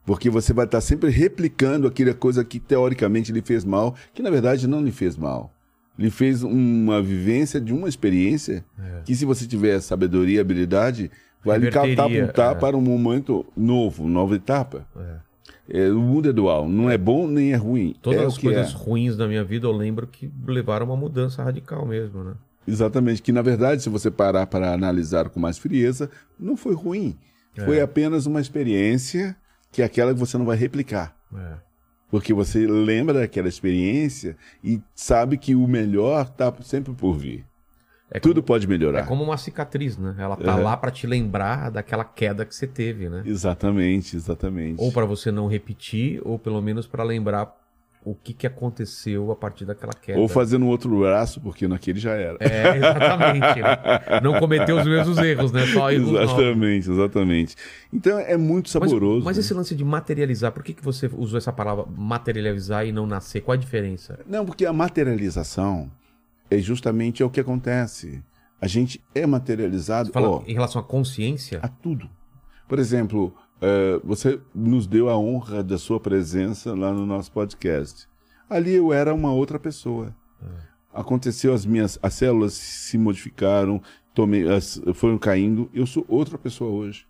Porque você vai estar sempre replicando aquela coisa que teoricamente lhe fez mal, que na verdade não lhe fez mal. Lhe fez uma vivência de uma experiência que, se você tiver sabedoria e habilidade, vai lhe catapultar é. para um momento novo, nova etapa. É, o mundo é dual, não é bom nem é ruim. Todas é as que coisas é. ruins da minha vida eu lembro que levaram a uma mudança radical mesmo, né? Exatamente, que na verdade, se você parar para analisar com mais frieza, não foi ruim. Foi apenas uma experiência que é aquela que você não vai replicar. É. Porque você lembra daquela experiência e sabe que o melhor está sempre por vir. É Tudo pode melhorar. É como uma cicatriz, né? Ela tá Uhum. lá pra te lembrar daquela queda que você teve, né? Exatamente, exatamente. Ou pra você não repetir, ou pelo menos pra lembrar o que, que aconteceu a partir daquela queda. Ou fazer no outro braço, porque naquele já era. É, exatamente. né? Não cometeu os mesmos erros, né? Só erros novos. exatamente, exatamente. Então é muito Mas, saboroso. mas né? esse lance de materializar, por que, que você usou essa palavra materializar e não nascer? Qual a diferença? Não, porque a materialização é justamente é o que acontece. A gente é materializado Fala ó, em relação à consciência? a tudo. Por exemplo, eh, você nos deu a honra da sua presença lá no nosso podcast. Ali eu era uma outra pessoa. Aconteceu as minhas as células se modificaram, tomei, as, foram caindo. Eu sou outra pessoa hoje.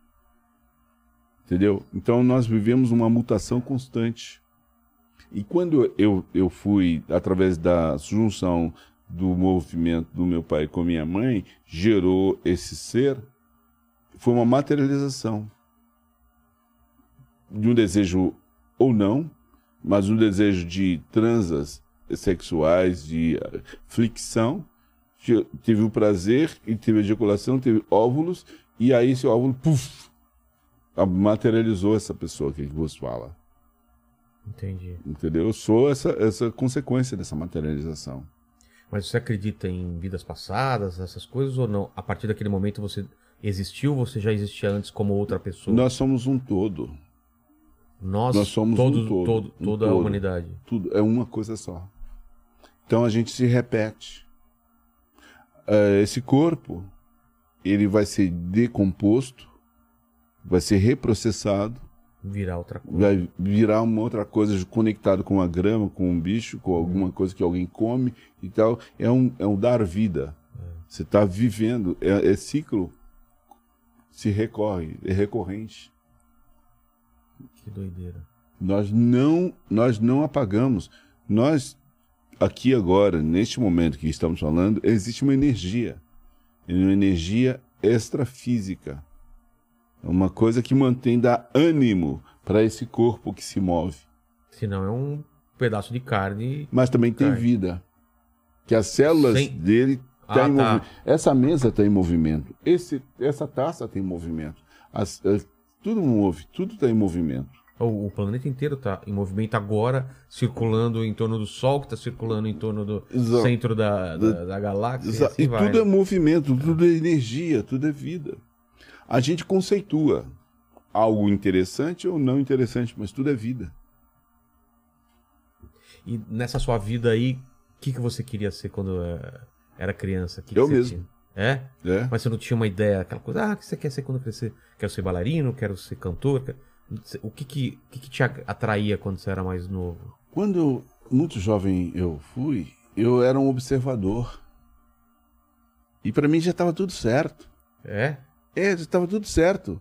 Entendeu? Então nós vivemos uma mutação constante. E quando eu, eu fui, através da junção do movimento do meu pai com minha mãe, gerou esse ser, foi uma materialização de um desejo ou não, mas um desejo de transas sexuais, de. Te- Teve o prazer e teve a ejaculação, teve óvulos, e aí esse óvulo, puf, materializou essa pessoa que vos fala. Entendi. Entendeu? Eu sou essa, essa consequência dessa materialização. Mas você acredita em vidas passadas, essas coisas, ou não? A partir daquele momento você existiu, você já existia antes como outra pessoa? Nós somos um todo. Nós, nós somos todos, um todo, todo- um toda a todo. humanidade. Tudo é uma coisa só. Então a gente se repete. Eh, esse corpo, ele vai ser decomposto, vai ser reprocessado, Virar outra coisa. vai virar uma outra coisa conectado com a grama, com um bicho, com alguma coisa que alguém come e tal. É um, é um dar vida. Você está vivendo, é, é ciclo, se recorre, é recorrente. Que doideira. Nós não, nós não apagamos. Nós, aqui agora, neste momento que estamos falando, existe uma energia. Uma energia extrafísica. Uma coisa que mantém, dá ânimo para esse corpo que se move. Senão é um pedaço de carne. Mas também tem Carne. vida. Que as células Sem- dele tá Ah, em tá. movimento. Essa mesa está em movimento. Esse, essa taça tem movimento. As- as- tudo move, tudo está em movimento. O, o planeta inteiro está em movimento agora, circulando em torno do Sol, que está circulando em torno do Exato. centro da, da, da galáxia. Exa- assim e vai, tudo né? é movimento, tudo é energia, tudo é vida. A gente conceitua algo interessante ou não interessante, mas tudo é vida. E nessa sua vida aí, o que, que você queria ser quando eh, era criança? Que que Eu você mesmo. tinha? É? É. Mas você não tinha uma ideia, aquela coisa, ah, o que você quer ser quando crescer? Quero ser bailarino, quero ser cantor? Quer- O que que, que que te atraía quando você era mais novo? Quando eu, muito jovem eu fui, eu era um observador. E para mim já estava tudo certo. É? É, já estava tudo certo.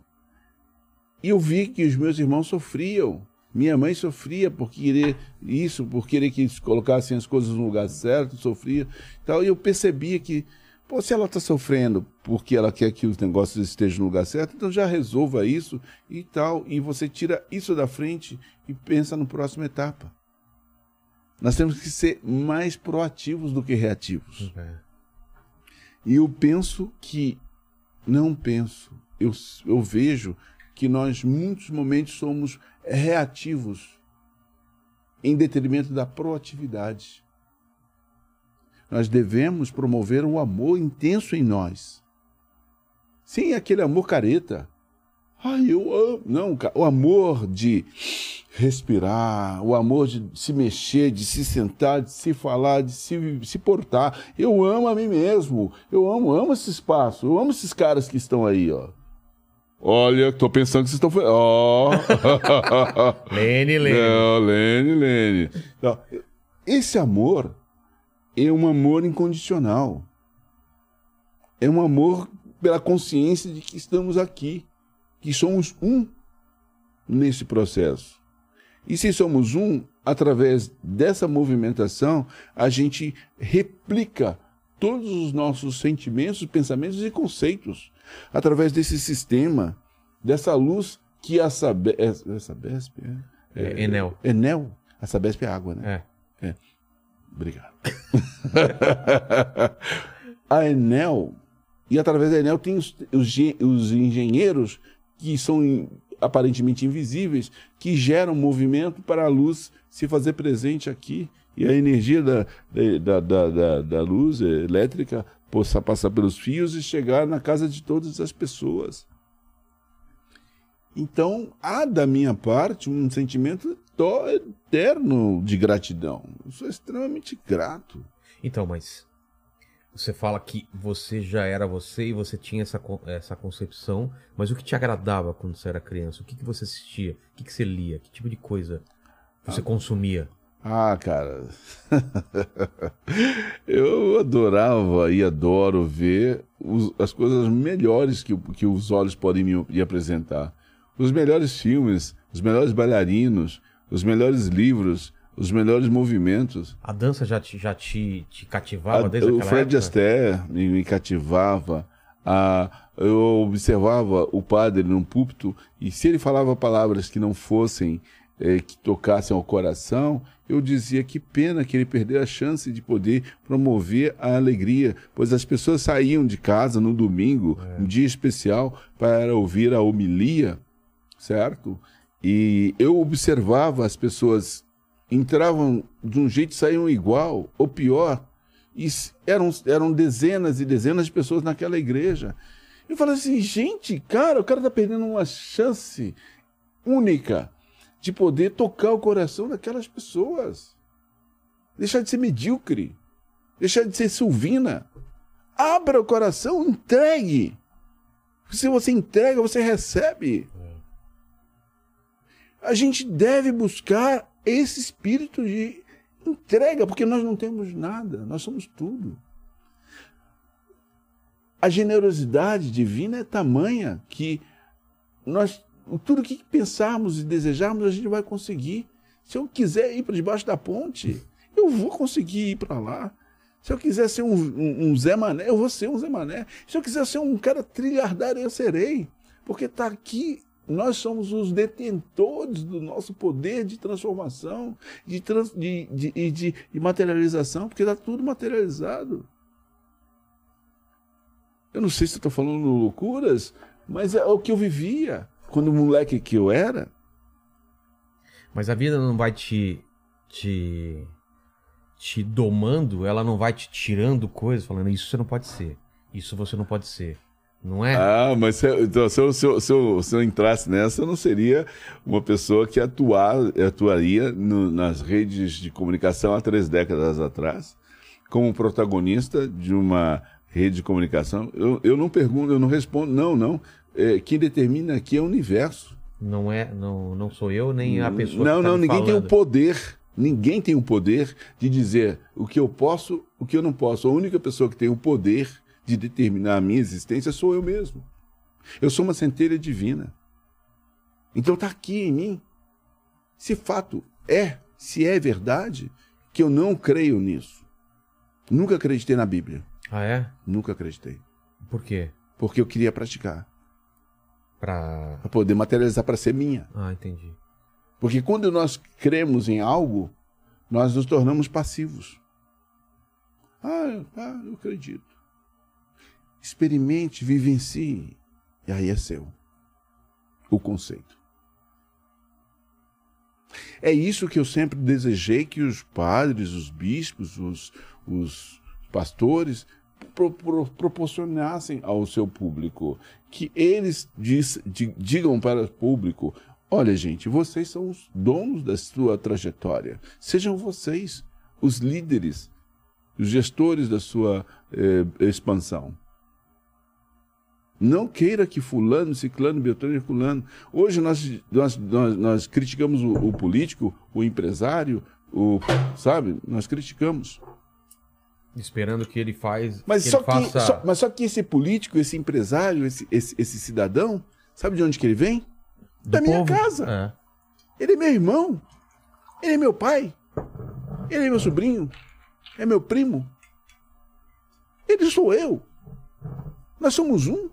E eu vi que os meus irmãos sofriam. Minha mãe sofria por querer isso, por querer que eles colocassem as coisas no lugar certo, sofria. Tal, e eu percebia que, pô, se ela está sofrendo porque ela quer que os negócios estejam no lugar certo, então já resolva isso e tal. E você tira isso da frente e pensa na próxima etapa. Nós temos que ser mais proativos do que reativos. É. E eu penso que. Não penso. Eu, eu vejo que nós, em muitos momentos, somos reativos em detrimento da proatividade. Nós devemos promover um amor intenso em nós. Sem aquele amor careta. Ai, eu amo. Não, o amor de respirar, o amor de se mexer, de se sentar, de se falar, de se, se portar. Eu amo a mim mesmo. Eu amo, amo esse espaço. Eu amo esses caras que estão aí, ó. Olha, tô pensando que vocês estão. Ó. Lene, Lene. Não, Lene, Lene. Não, esse amor é um amor incondicional. É um amor pela consciência de que estamos aqui, que somos um nesse processo. E se somos um, através dessa movimentação, a gente replica todos os nossos sentimentos, pensamentos e conceitos através desse sistema, dessa luz que a Sabe... é, é Sabesp? É, É, Enel. Enel? A Sabesp é água, né? É. Obrigado. a Enel, e através da Enel tem os, os, os engenheiros que são in- aparentemente invisíveis, que geram movimento para a luz se fazer presente aqui. E a energia da, da, da, da, da luz elétrica possa passar pelos fios e chegar na casa de todas as pessoas. Então, há da minha parte um sentimento to- eterno de gratidão. Eu sou extremamente grato. Então, mas você fala que você já era você e você tinha essa, essa concepção, mas o que te agradava quando você era criança? O que, que você assistia? O que, que você lia? Que tipo de coisa você consumia? Ah, cara. eu adorava e adoro ver os- as coisas melhores que, que os olhos podem me, me apresentar. Os melhores filmes, os melhores bailarinos, os melhores livros, os melhores movimentos. A dança já te, já te, te cativava A- desde o Fred época? Astaire me, me cativava. Ah, eu observava o padre num púlpito e se ele falava palavras que não fossem, eh, que tocassem ao coração, eu dizia que pena que ele perdeu a chance de poder promover a alegria, pois as pessoas saíam de casa no domingo, um dia especial, para ouvir a homilia, certo? E eu observava as pessoas entravam de um jeito e saíam igual, ou pior. E eram, eram dezenas e dezenas de pessoas naquela igreja. Eu falei assim, gente, cara, o cara tá perdendo uma chance única de poder tocar o coração daquelas pessoas. Deixar de ser medíocre. Deixar de ser silvina. Abra o coração, entregue. Se você entrega, você recebe. A gente deve buscar esse espírito de entrega, porque nós não temos nada, nós somos tudo. A generosidade divina é tamanha que nós tudo que pensarmos e desejarmos a gente vai conseguir. Se eu quiser ir para debaixo da ponte, eu vou conseguir ir para lá. Se eu quiser ser um, um- um Zé Mané, eu vou ser um Zé Mané. Se eu quiser ser um cara trilhardário, eu serei. Porque está aqui, nós somos os detentores do nosso poder de transformação, de, trans, de, de, de, de materialização, porque está tudo materializado. Eu não sei se estou falando loucuras, mas é o que eu vivia quando moleque que eu era. Mas a vida não vai te, te, te domando, ela não vai te tirando coisas, falando isso você não pode ser, isso você não pode ser. Não é? Ah, mas se, então, se, eu, se, eu, se, eu, se eu entrasse nessa, eu não seria uma pessoa que atuar, atuaria no- nas redes de comunicação há três décadas atrás, como protagonista de uma rede de comunicação. Eu, eu não pergunto, eu não respondo, não, não. É, quem determina aqui é o universo. Não é, não, não sou eu nem a pessoa não, que tá não, ninguém tem o falando. poder. Ninguém tem o poder de dizer o que eu posso, o que eu não posso. A única pessoa que tem o poder de determinar a minha existência sou eu mesmo. Eu sou uma centelha divina. Então está aqui em mim. Se fato é, se é verdade, que eu não creio nisso. Nunca acreditei na Bíblia. Ah, é? Nunca acreditei. Por quê? Porque eu queria praticar. Pra. Para poder materializar para ser minha. Ah, entendi. Porque quando nós cremos em algo, nós nos tornamos passivos. Ah, ah, eu acredito. Experimente, vivencie. E aí é seu. O conceito. É isso que eu sempre desejei que os padres, os bispos, os, os pastores pro- pro- proporcionassem ao seu público. Que eles diz- di- digam para o público: olha, gente, vocês são os donos da sua trajetória. Sejam vocês os líderes, os gestores da sua eh, expansão. Não queira que fulano, ciclano, beltrano fulano. Hoje nós, nós, nós, nós criticamos o, o político, o empresário, o, sabe? Nós criticamos. Esperando que ele faz. Mas que só, ele que, faça... só- mas só que esse político, esse empresário, esse, esse, esse cidadão, sabe de onde que ele vem? do da minha povo. casa. É. Ele é meu irmão. Ele é meu pai. Ele é meu sobrinho. É meu primo. Ele sou eu. Nós somos um.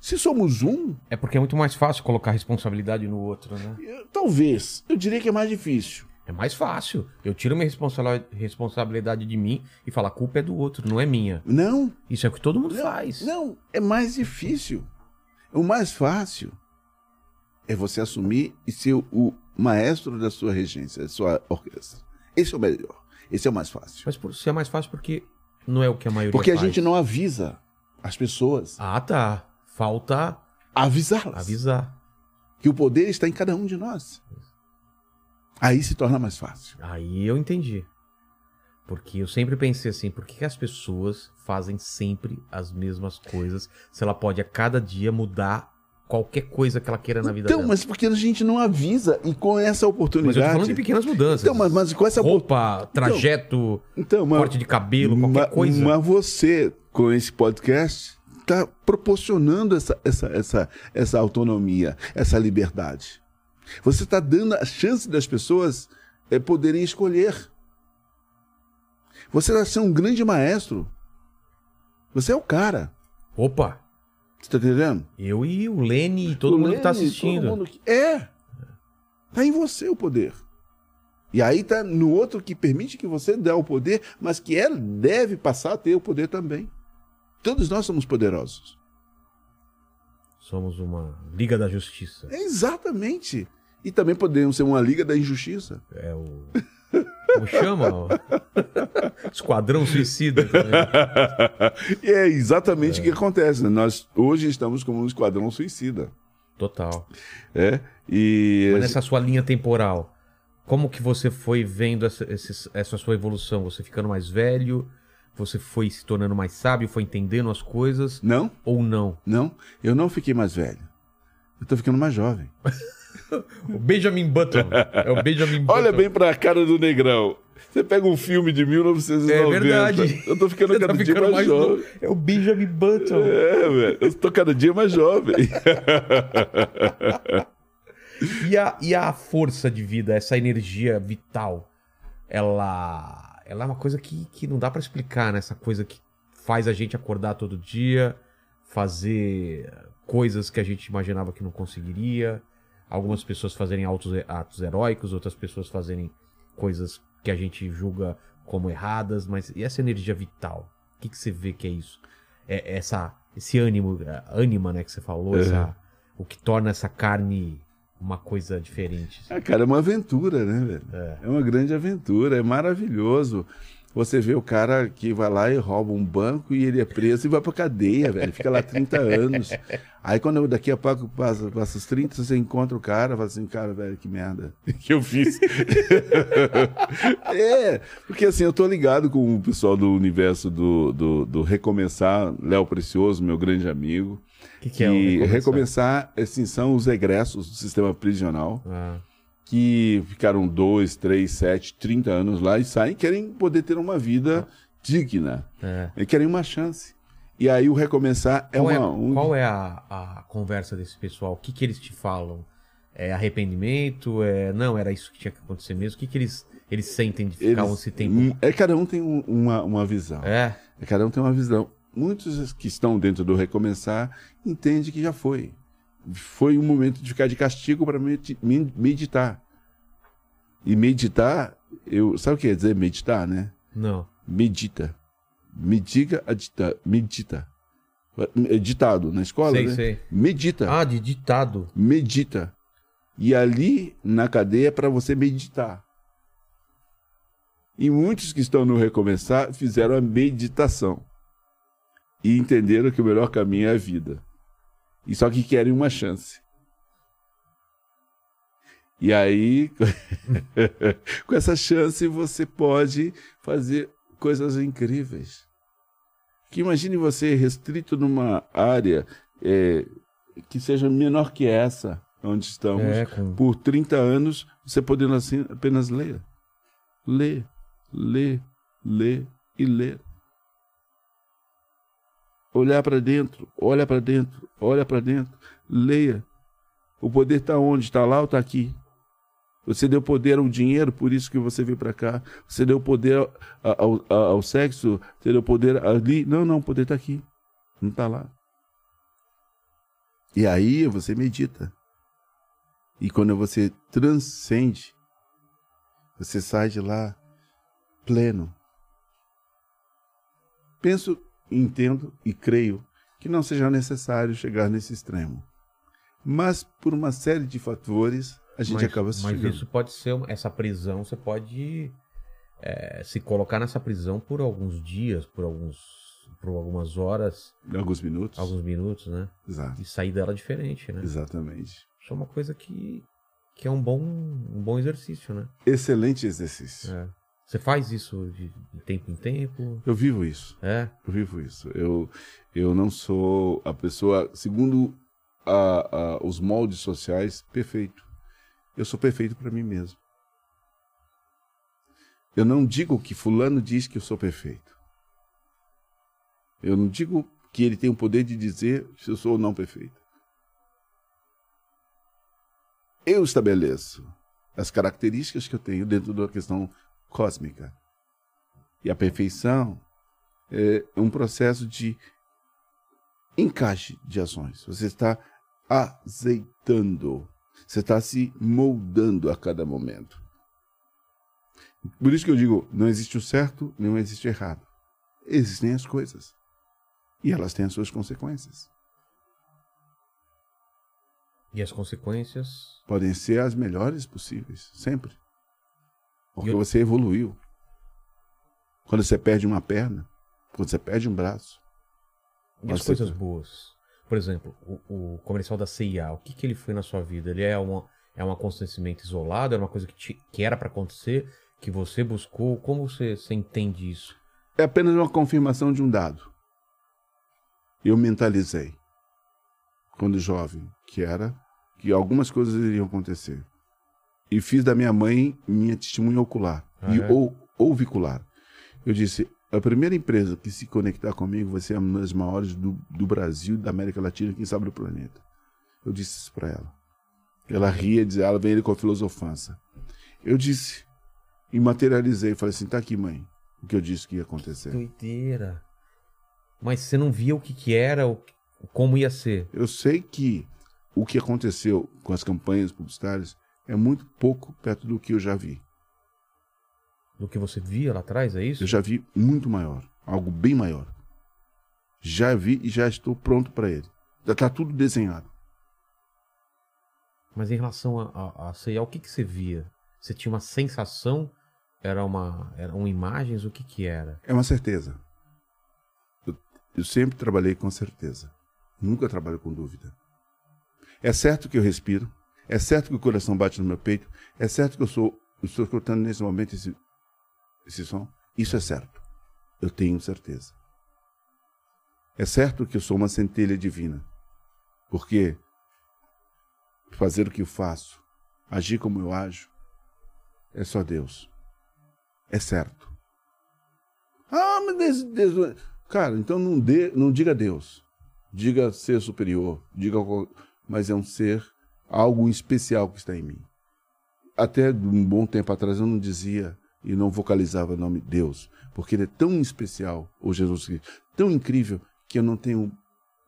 Se somos um, É porque é muito mais fácil colocar responsabilidade no outro, né? eu- talvez. Eu diria que é mais difícil. É mais fácil. Eu tiro minha responsa- responsabilidade de mim e falo, a culpa é do outro, não é minha. Não. Isso é o que todo mundo Não, faz. Não, é mais difícil. O mais fácil é você assumir e ser o maestro da sua regência, da sua orquestra. Esse é o melhor. Esse é o mais fácil. Mas por ser mais fácil porque não é o que a maioria Porque a faz. gente não avisa as pessoas. Ah, tá. Falta Avisá-las. avisar. Que o poder está em cada um de nós. Aí se torna mais fácil. Aí eu entendi. Porque eu sempre pensei assim, por que as pessoas fazem sempre as mesmas coisas se ela pode a cada dia mudar qualquer coisa que ela queira na vida Então, dela? mas porque a gente não avisa e com essa Mas eu oportunidade. tô falando de pequenas mudanças. Então, mas, mas com essa Roupa, trajeto, Então, mas- corte de cabelo, qualquer coisa. Mas você, com esse podcast, está proporcionando essa, essa, essa, essa autonomia, essa liberdade. Você está dando a chance das pessoas eh, poderem escolher. Você vai ser um grande maestro. Você é o cara. Opa, Você está entendendo? eu e o Lene e todo O mundo que tá Lene, assistindo. todo mundo que- É. Tá em você o poder. E aí tá no outro que permite que você dê o poder, mas que ela deve passar a ter o poder também. Todos nós somos poderosos. Somos uma Liga da Justiça. É exatamente. E também podemos ser uma liga da injustiça. É o. Como chama? Esquadrão Suicida. também. e é exatamente o que acontece. né? Nós hoje estamos como um esquadrão suicida. Total. É? E Mas nessa sua linha temporal, como que você foi vendo essa, essa sua evolução? Você ficando mais velho? Você foi se tornando mais sábio? Foi entendendo as coisas? não, Ou não? não, eu não fiquei mais velho. Eu tô ficando mais jovem. O Benjamin Button. É o Benjamin Button. Olha bem pra cara do negrão. Você pega um filme de 1990. É verdade. Eu tô ficando Você cada tá dia ficando mais, mais jovem. É o Benjamin Button. É, velho. Eu tô cada dia mais jovem. E a, e a força de vida, essa energia vital, ela, ela é uma coisa que, que não dá pra explicar, né? Essa coisa que faz a gente acordar todo dia, fazer coisas que a gente imaginava que não conseguiria. Algumas pessoas fazerem atos, atos heróicos, outras pessoas fazerem coisas que a gente julga como erradas, mas e essa energia vital? O que, que você vê que é isso? É essa, esse ânimo, é, ânima, né, que você falou, essa, o que torna essa carne uma coisa diferente. Ah, cara, é uma aventura, né, velho? É. uma grande aventura, é maravilhoso. Você vê o cara que vai lá e rouba um banco e ele é preso e vai pra cadeia, velho. Fica lá 30 anos. Aí quando daqui a pouco passa, passa os 30, você encontra o cara e fala assim, cara, velho, que merda que eu fiz. é, porque assim, eu tô ligado com o pessoal do universo do, do, do Recomeçar, Léo Precioso, meu grande amigo. Que, que é E recomeçar? recomeçar, assim, são os egressos do sistema prisional Ah, que ficaram dois, três, sete, 30 anos lá e saem e querem poder ter uma vida digna. é. E querem uma chance. E aí o recomeçar é qual, uma. é, um- qual é a, a conversa desse pessoal? O que, que eles te falam? É arrependimento? É não, era isso que tinha que acontecer mesmo? O que, que eles, eles sentem de ficar eles- esse tempo? É, cada um tem um- uma, uma visão. É, É, Cada um tem uma visão. Muitos que estão dentro do recomeçar entendem que já foi. Foi um momento de ficar de castigo para meditar. E meditar, eu, sabe o que quer dizer meditar, né? não. medita. Mediga, adita, medita. É ditado na escola, Sei, né? sei. Medita, Ah, de ditado. medita. E ali na cadeia é para você meditar. E muitos que estão no recomeçar fizeram a meditação. E entenderam que o melhor caminho é a vida. E só que querem uma chance. E aí, com essa chance, você pode fazer coisas incríveis. Que imagine você restrito numa área é, que seja menor que essa, onde estamos, É, com- por 30 anos, você podendo assim apenas ler. Ler, ler, ler e ler. Olhar para dentro, olha para dentro, olha para dentro, leia. O poder está onde? Está lá ou está aqui? Você deu poder ao dinheiro, por isso que você veio para cá. Você deu poder ao, ao- ao- sexo, você deu poder ali. Não, não, o poder está aqui. Não está lá. E aí você medita. E quando você transcende, você sai de lá pleno. Penso, entendo e creio que não seja necessário chegar nesse extremo. Mas por uma série de fatores, a gente mas, acaba mas chegando. isso pode ser essa prisão, você pode é, se colocar nessa prisão por alguns dias, por alguns por algumas horas, alguns minutos. alguns minutos, né? Exato. E sair dela diferente, né? Exatamente. Isso é uma coisa que, que é um bom, um bom exercício, né? Excelente exercício. É. Você faz isso de, tempo em tempo? Eu vivo isso. É? Eu vivo isso. Eu, eu não sou a pessoa, segundo a- a- os moldes sociais, perfeito. Eu sou perfeito para mim mesmo. Eu não digo que fulano diz que eu sou perfeito. Eu não digo que ele tem o poder de dizer se eu sou ou não perfeito. Eu estabeleço as características que eu tenho dentro da questão cósmica. E a perfeição é um processo de encaixe de ações. Você está azeitando, você está se moldando a cada momento. Por isso que eu digo, não existe o certo, não existe o errado. Existem as coisas. E elas têm as suas consequências. E as consequências? Podem ser as melhores possíveis, sempre. Porque eu- você evoluiu. Quando você perde uma perna, quando você perde um braço, E as coisas boas? Por exemplo, o, o comercial da CIA, o que, que ele foi na sua vida? Ele é, uma, é um acontecimento isolado? Era uma coisa que, te- que era para acontecer? Que você buscou? Como você, você entende isso? é apenas uma confirmação de um dado. Eu mentalizei, quando jovem, que era que algumas coisas iriam acontecer. E fiz da minha mãe minha testemunha ocular Ah, e é? ou, ouvicular. Eu disse: a primeira empresa que se conectar comigo vai ser uma das maiores do, do Brasil, da América Latina, quem sabe do planeta. Eu disse isso para ela. Ela ria, dizia, ela ele com a filosofança. Eu disse e materializei, falei assim: tá aqui, mãe, o que eu disse que ia acontecer. Doideira. Mas você não via o que, que era, o, como ia ser. Eu sei que o que aconteceu com as campanhas publicitárias é muito pouco perto do que eu já vi. Do que você via lá atrás, é isso? Eu já vi muito maior, algo bem maior. Já vi e já estou pronto para ele. Já está tudo desenhado. Mas em relação a, a, a o que, que você via? Você tinha uma sensação Era uma. Eram imagens? O que que era? É uma certeza. Eu, eu sempre trabalhei com certeza. Nunca trabalho com dúvida. É certo que eu respiro. É certo que o coração bate no meu peito. É certo que eu sou. Estou escutando nesse momento esse, esse som. Isso é certo. Eu tenho certeza. É certo que eu sou uma centelha divina. Porque fazer o que eu faço, agir como eu ajo, é só Deus. É certo. Ah, mas Deus, Deus... cara, então não dê, não diga Deus. Diga ser superior, diga mas é um ser algo especial que está em mim. Até um bom tempo atrás eu não dizia e não vocalizava o nome Deus, porque ele é tão especial, ou Jesus Cristo, tão incrível que eu não tenho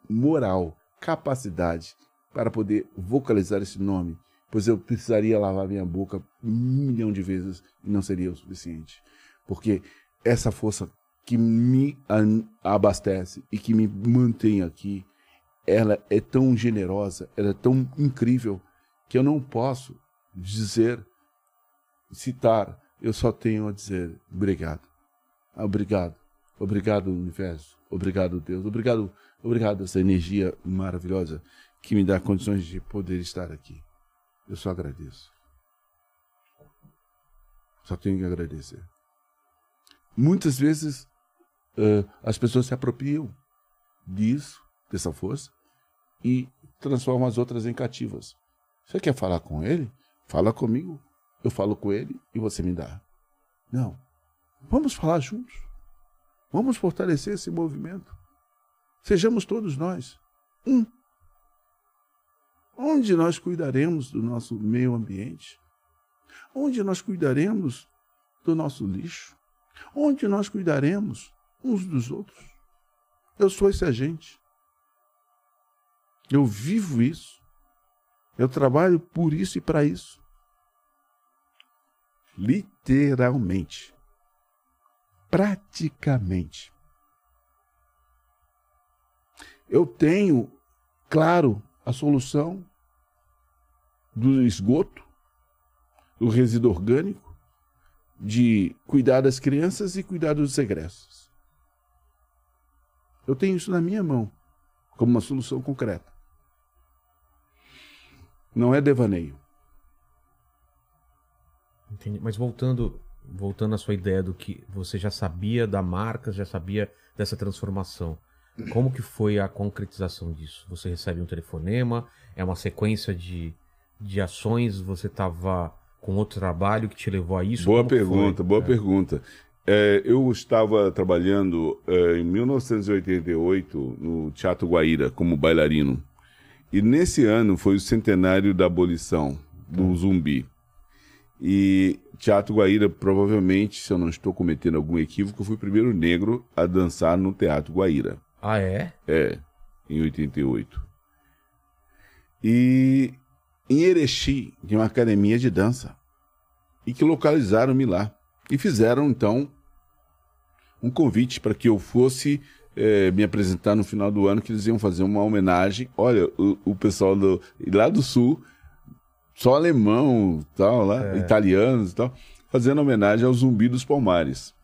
moral, capacidade para poder vocalizar esse nome, pois eu precisaria lavar minha boca um milhão de vezes e não seria o suficiente. Porque essa força que me abastece e que me mantém aqui, ela é tão generosa, ela é tão incrível que eu não posso dizer, citar, eu só tenho a dizer obrigado. Obrigado. Obrigado, universo. Obrigado, Deus. Obrigado, obrigado essa energia maravilhosa que me dá condições de poder estar aqui. Eu só agradeço. Só tenho que agradecer. Muitas vezes eh, as pessoas se apropriam disso, dessa força, e transformam as outras em cativas. Você quer falar com ele? Fala comigo. Eu falo com ele e você me dá. Não. Vamos falar juntos. Vamos fortalecer esse movimento. Sejamos todos nós um. Onde nós cuidaremos do nosso meio ambiente? Onde nós cuidaremos do nosso lixo? Onde nós cuidaremos uns dos outros? Eu sou esse agente. Eu vivo isso. Eu trabalho por isso e para isso. Literalmente. Praticamente. Eu tenho, claro, a solução do esgoto, do resíduo orgânico, de cuidar das crianças e cuidar dos egressos. Eu tenho isso na minha mão, como uma solução concreta. Não é devaneio. Entendi. Mas voltando, voltando à sua ideia do que você já sabia da marca, já sabia dessa transformação. Como que foi a concretização disso? Você recebe um telefonema? É uma sequência de, de ações? Você estava com outro trabalho que te levou a isso? Boa Como pergunta, boa É. pergunta. É, eu estava trabalhando é, em 1988 no Teatro Guaíra como bailarino. E nesse ano foi o centenário da abolição do zumbi. E Teatro Guaíra, provavelmente, se eu não estou cometendo algum equívoco, fui o primeiro negro a dançar no Teatro Guaíra. Ah, é? É, em 88. E em Erechim tinha uma academia de dança. E que localizaram-me lá. E fizeram, então, um convite para que eu fosse eh, me apresentar no final do ano, que eles iam fazer uma homenagem. Olha, o, o pessoal do, lá do Sul, só alemão, tal, lá, italianos e tal, fazendo homenagem ao Zumbi dos Palmares.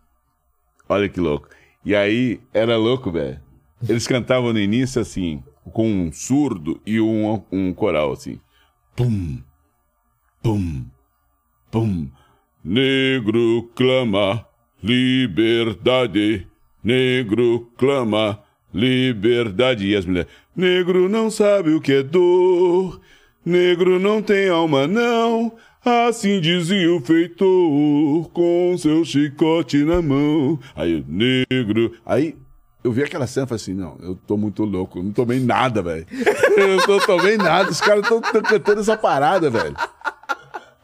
Olha que louco. E aí, era louco, velho. Eles cantavam no início assim, com um surdo e um, um coral assim. Pum, pum, pum. Negro clama liberdade. Negro clama liberdade. E as mulheres. Negro não sabe o que é dor. Negro não tem alma, não. Assim dizia o feitor, com seu chicote na mão. Aí, negro. Aí eu vi aquela cena e falei assim: não, eu tô muito louco, não tomei nada, velho. Eu não tomei nada, os caras estão cantando essa parada, velho.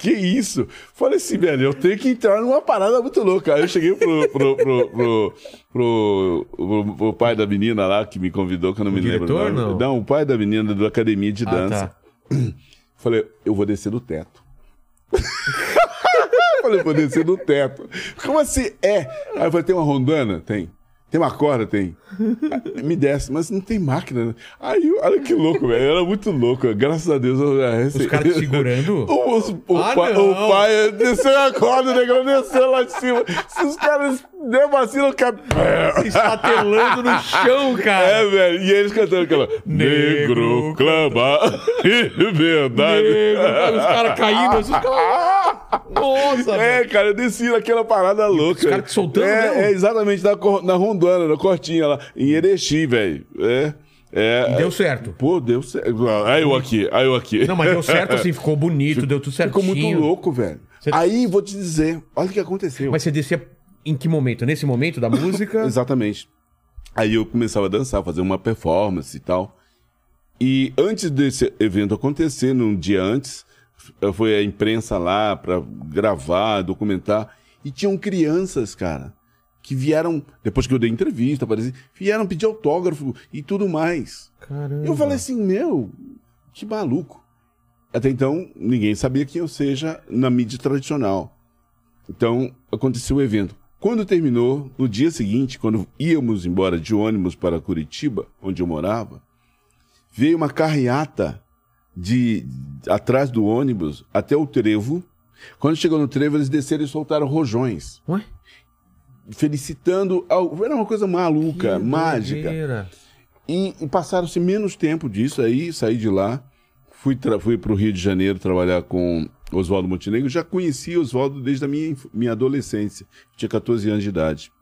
Que isso? Falei assim, velho, eu tenho que entrar numa parada muito louca. Aí eu cheguei pro, pro, pro, pro, pai da menina lá que me convidou, que eu não me lembro. diretor, o nome. não? o pai da menina da academia de Ah, dança. tá. Falei, eu vou descer do teto. Falei, vou descer do teto. Como assim? É. Aí eu falei, tem uma rondana? Tem. Tem uma corda? Tem. Ah, Me desce, mas não tem máquina. né? Aí, olha que louco, velho. Era muito louco. Graças a Deus. Eu, é, Os caras te segurando? O, os- o Ah, pai, o pai desceu a corda, o negão desceu lá de cima. Se os caras der vacina, o cara. Se estatelando no chão, cara. É, velho. E eles cantando aquela. Negro, Negro, clama. Verdade. Negro, os caras caindo, os caras... Nossa, É, velho. cara, eu desci naquela parada louca. os caras te soltando é, mesmo? é, exatamente, na, na na Cortinha lá, em Erechim, velho. É. É, E deu certo. Pô, deu certo. Aí eu aqui, aí eu aqui. Não, mas deu certo assim, ficou bonito, deu tudo certinho. Ficou muito louco, velho. Você- Aí vou te dizer, olha o que aconteceu. Mas você descia em que momento? Nesse momento da música? Exatamente. Aí eu começava a dançar, fazer uma performance e tal. E antes desse evento acontecer, num dia antes, foi a imprensa lá pra gravar, documentar. E tinham crianças, cara, que vieram, depois que eu dei entrevista, apareci, vieram pedir autógrafo e tudo mais. Caramba. Eu falei assim, meu, que maluco. Até então, ninguém sabia quem eu seja na mídia tradicional. Então, aconteceu o evento. Quando terminou, no dia seguinte, quando íamos embora de ônibus para Curitiba, onde eu morava, veio uma carreata de atrás do ônibus até o trevo. Quando chegou no trevo, eles desceram e soltaram rojões, Ué? felicitando. Ao... Era uma coisa maluca, Que mágica. doideira. E, e passaram-se menos tempo disso aí, saí de lá, fui, para o Rio de Janeiro trabalhar com Oswaldo Montenegro. Já conhecia Oswaldo desde a minha, minha adolescência, tinha 14 anos de idade.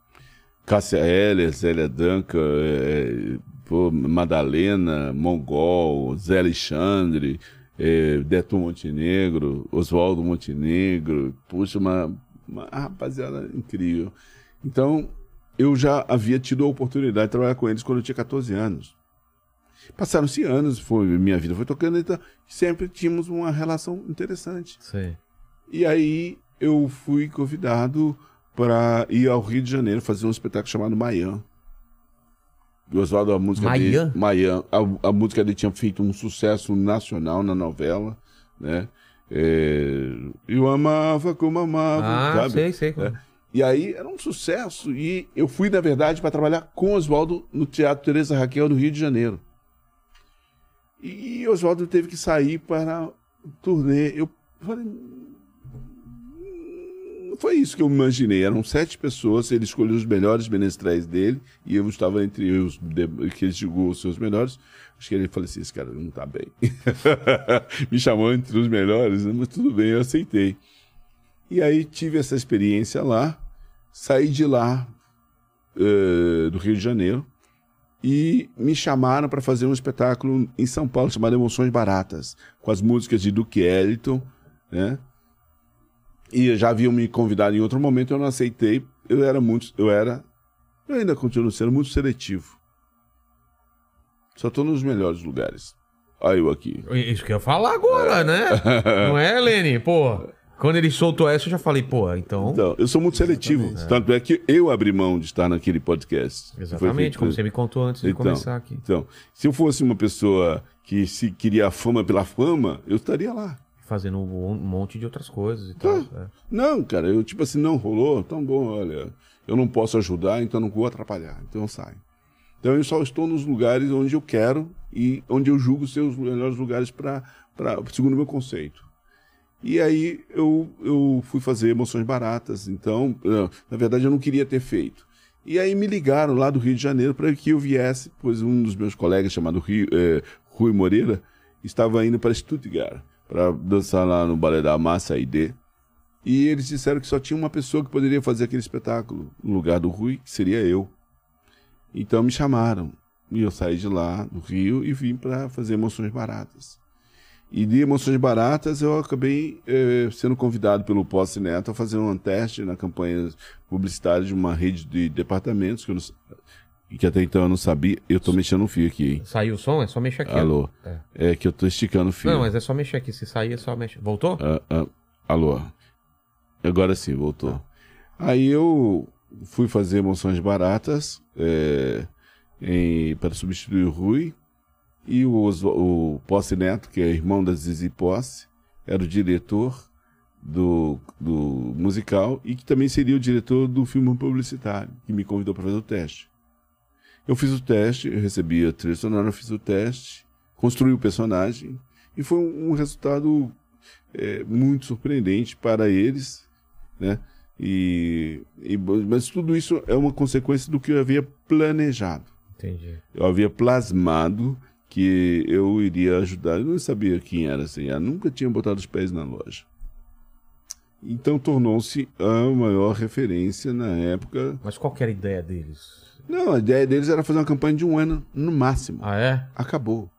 Cássia Heller, Zélia Danca, eh, pô, Madalena, Mongol, Zé Alexandre, eh, Deton Montenegro, Oswaldo Montenegro, puxa, uma, uma rapaziada incrível. Então, eu já havia tido a oportunidade de trabalhar com eles quando eu tinha 14 anos. Passaram-se anos, foi, minha vida foi tocando, então sempre tínhamos uma relação interessante. Sei. E aí eu fui convidado para ir ao Rio de Janeiro fazer um espetáculo chamado Maian. Oswaldo, a música Maian? dele. Maian. A, a música dele tinha feito um sucesso nacional na novela, né? É, eu amava como amava, Ah, sabe? sei, sei. É. E aí era um sucesso. E eu fui, na verdade, para trabalhar com Oswaldo no Teatro Teresa Raquel, no Rio de Janeiro. E Oswaldo teve que sair para turnê. Eu falei. "Hum, Foi isso que eu imaginei. Eram sete pessoas, ele escolheu os melhores menestréis dele, e eu estava entre os que ele chegou os seus melhores. Acho que ele falou assim: esse cara não tá bem. Me chamou entre os melhores, né? mas tudo bem, eu aceitei. E aí tive essa experiência lá, saí de lá, eh, do Rio de Janeiro, e me chamaram para fazer um espetáculo em São Paulo chamado Emoções Baratas, com as músicas de Duke Ellington, né? E já haviam me convidado em outro momento, eu não aceitei. Eu era muito, eu era, eu ainda continuo sendo muito seletivo. Só estou nos melhores lugares. Aí eu aqui. Isso que eu ia falar agora, né? Não é, Lene? Pô, quando ele soltou essa, eu já falei, pô, então. Então, eu sou muito seletivo. Tanto é que eu abri mão de estar naquele podcast. Exatamente, como você me contou antes de Então, começar aqui. Então, se eu fosse uma pessoa que se queria a fama pela fama, eu estaria lá. Fazendo um monte de outras coisas e tal. é. Não, cara, eu tipo assim, não rolou, tão bom, olha, eu não posso ajudar, então não vou atrapalhar, então eu saio. Então eu só estou nos lugares onde eu quero e onde eu julgo ser os melhores lugares para, segundo o meu conceito. E aí eu, eu fui fazer emoções baratas, então, eh, na verdade eu não queria ter feito. E aí me ligaram lá do Rio de Janeiro para que eu viesse, pois um dos meus colegas chamado Rio, eh, Rui Moreira estava indo para Stuttgart para dançar lá no balé da Massa ID. E eles disseram que só tinha uma pessoa que poderia fazer aquele espetáculo no lugar do Rui, que seria eu. Então me chamaram. E eu saí de lá, do Rio, e vim para fazer emoções baratas. E de emoções baratas eu acabei eh, sendo convidado pelo Posse Neto a fazer um teste na campanha publicitária de uma rede de departamentos que, eu não, que até então eu não sabia. Eu tô mexendo um fio aqui, hein? Saiu o som? É só mexer aqui. Alô. É. É que eu tô esticando o fio. Não, mas é só mexer aqui. Se sair, é só mexer. Voltou? Ah, ah, alô. Agora sim, voltou. Aí eu fui fazer emoções baratas é, em- para substituir o Rui. E o, o Posse Neto, que é irmão da Zizi Posse, era o diretor do, do musical e que também seria o diretor do filme publicitário, que me convidou para fazer o teste. Eu fiz o teste, eu recebi a trilha sonora, eu fiz o teste, construí o personagem e foi um, um resultado é, muito surpreendente para eles, né? E, e- mas tudo isso é uma consequência do que eu havia planejado. Entendi. Eu havia plasmado que eu iria ajudar. Eu não sabia quem era assim, eu nunca tinha botado os pés na loja. Então tornou-se a maior referência na época. Mas qual era a ideia deles? Não, a ideia deles era fazer uma campanha de um ano no máximo. Ah, é? Acabou.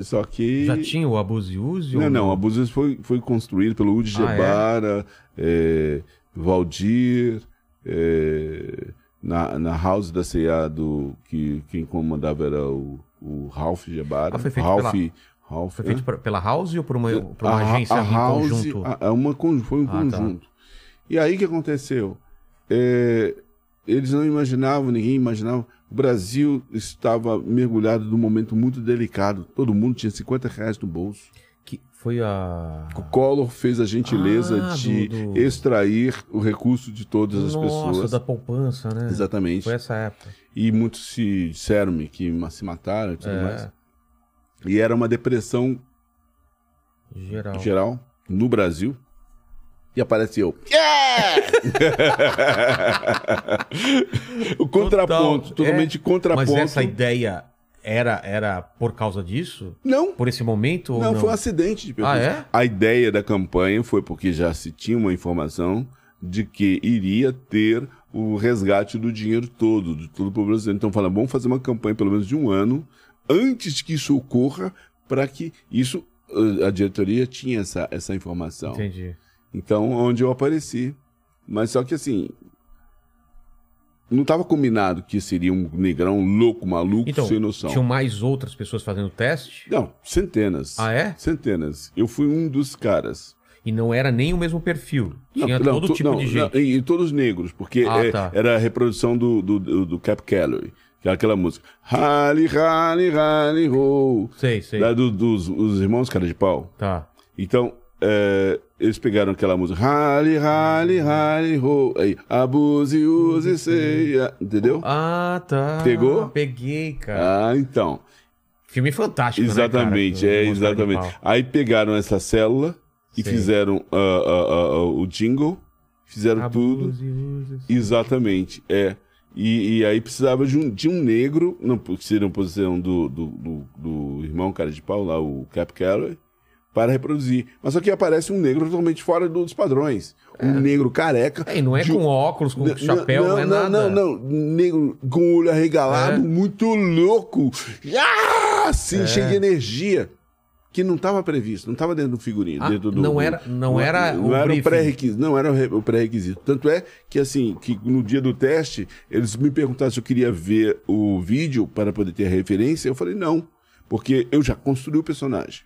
Só que. Já tinha o Abuse e Use? Não, não, a Buses foi, foi construído pelo Udi Ah, é? Gebara, é, Valdir, é, na, na house da CA do, que quem comandava era o, o Ralph Gebara. Ah, foi feito Ralph, pela- Ralph, Foi feito é? pela House ou por uma, por uma A- agência a em House, conjunto? a- é uma, foi um Ah, tá. conjunto. E aí o que aconteceu? É, eles não imaginavam, ninguém imaginava. O Brasil estava mergulhado num momento muito delicado. Todo mundo tinha 50 reais no bolso. Que foi a... O Collor fez a gentileza Ah, de do- do- extrair o recurso de todas as Nossa, pessoas. da poupança, né? Exatamente. Foi essa época. E muitos se disseram-me que se mataram e tudo É. mais. E era uma depressão Geral. geral no Brasil. E aparece eu. o contraponto, Total. totalmente É, contraponto. Mas essa ideia era, era por causa disso? Não, Por esse momento ou não, não? foi um acidente de. Ah, é? A ideia da campanha foi porque já se tinha uma informação de que iria ter o resgate do dinheiro todo, de todo o povo brasileiro. Então fala, vamos fazer uma campanha pelo menos de um ano antes que isso ocorra, para que isso a diretoria tinha essa, essa informação. Entendi. Então, onde eu apareci. Mas só que assim. Não estava combinado que seria um negrão louco, maluco, Então, sem noção. tinham mais outras pessoas fazendo teste? Não, centenas. Ah, é? Centenas. Eu fui um dos caras. E não era nem o mesmo perfil. Tinha Não, não, todo to- tipo não, de não, gente. e, e todos negros, porque Ah, é- tá. era a reprodução do, do, do, do Cap Calloway, que é aquela música. Rally, rally, rally, ho. Sei, sei. Lá do- dos os irmãos cara de pau. Tá. Então, é, eles pegaram aquela música. Rally, rally, rally, ho. Aí, abuse, use, ceia. Entendeu? Ah, tá. Pegou? Peguei, cara. Ah, então. Filme fantástico, Exatamente, né, é, exatamente. Aí pegaram essa célula e Sei. fizeram ah, ah, ah, o jingle, fizeram tudo. Abuse, use, Exatamente, é. E, e aí precisava de um, de um negro, não, porque seria uma posição do, do, do, do irmão cara de pau lá, o Cap Calloway, para reproduzir. Mas só que aparece um negro totalmente fora dos padrões. Um negro careca. É, e não é de- com óculos, com chapéu, não, é não, nada. Não, não, Negro com o olho arregalado, É. muito louco. Ah, assim, É. cheio de energia. Que não estava previsto, não estava dentro do figurino. Ah, dentro do, não do- era- não era não o era o pré-requisito. Não era o pré-requisito. Tanto é que, assim, que no dia do teste, eles me perguntaram se eu queria ver o vídeo para poder ter referência. Eu falei, não. Porque eu já construí o personagem.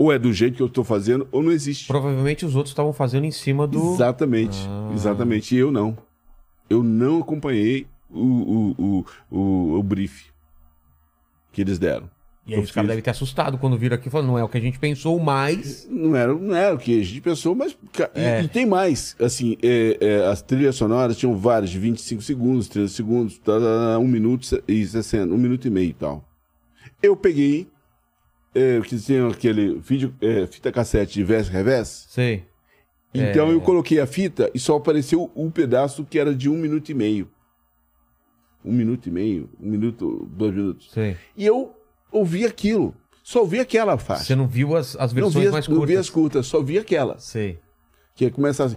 Ou é do jeito que eu estou fazendo, ou não existe. Provavelmente os outros estavam fazendo em cima do. Exatamente, Ah. exatamente. E eu não. Eu não acompanhei o, o, o, o, o brief que eles deram. E aí Eu os caras devem ter assustado quando viram aqui e falaram, não é o que a gente pensou, mas. Não era, não era o que a gente pensou, mas. e- É. E, tem mais. Assim, é, é, as trilhas sonoras tinham várias, de 25 segundos, 30 segundos, tá, tá, tá, um minuto e 60, um minuto e meio e tal. Eu peguei. É, que tinha aquele vídeo, é, fita cassete de verso revés. Sei. Então É. eu coloquei a fita e só apareceu um pedaço que era de um minuto e meio. Um minuto e meio, um minuto, dois minutos. Sei. E eu ouvi aquilo. Só ouvi aquela faixa. Você não viu as, as não versões vi, as, mais não curtas? vi as curtas, só vi aquela. Sei. Que começa assim.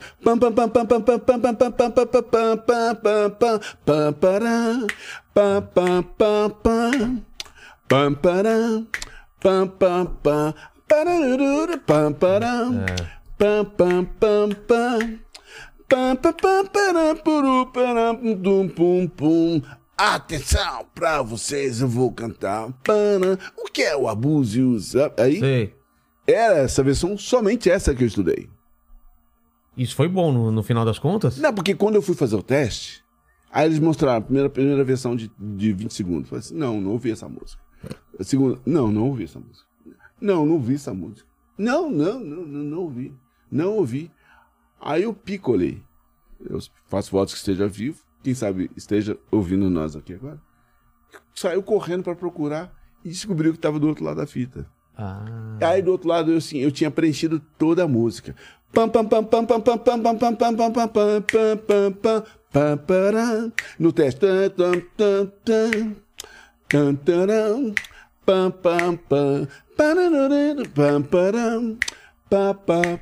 Pam, pam, pam. Pararuru, pam, param. É. Pam, pam, pam, pam. Pam, pam, pam, param, puru, param, pum, pum, pum. Atenção, pra vocês eu vou cantar. Pana, o que é o abuso e o Aí? Era é essa versão, somente essa que eu estudei. Isso foi bom no, no, final das contas? Não, porque quando eu fui fazer o teste, aí eles mostraram a primeira, primeira versão de, de 20 segundos. Eu falei assim, não, não ouvi essa música. Segunda, não, não ouvi essa música. Não, não ouvi essa música. Não, não, não, não, não ouvi. Não ouvi. Aí eu picolei. Eu faço votos que esteja vivo. Quem sabe esteja ouvindo nós aqui agora. Saiu correndo para procurar e descobriu que estava do outro lado da fita. Ah. Aí do outro lado eu assim, eu tinha preenchido toda a música. No teste. Taram, pam, pam, pam, pararara, pam, param, para,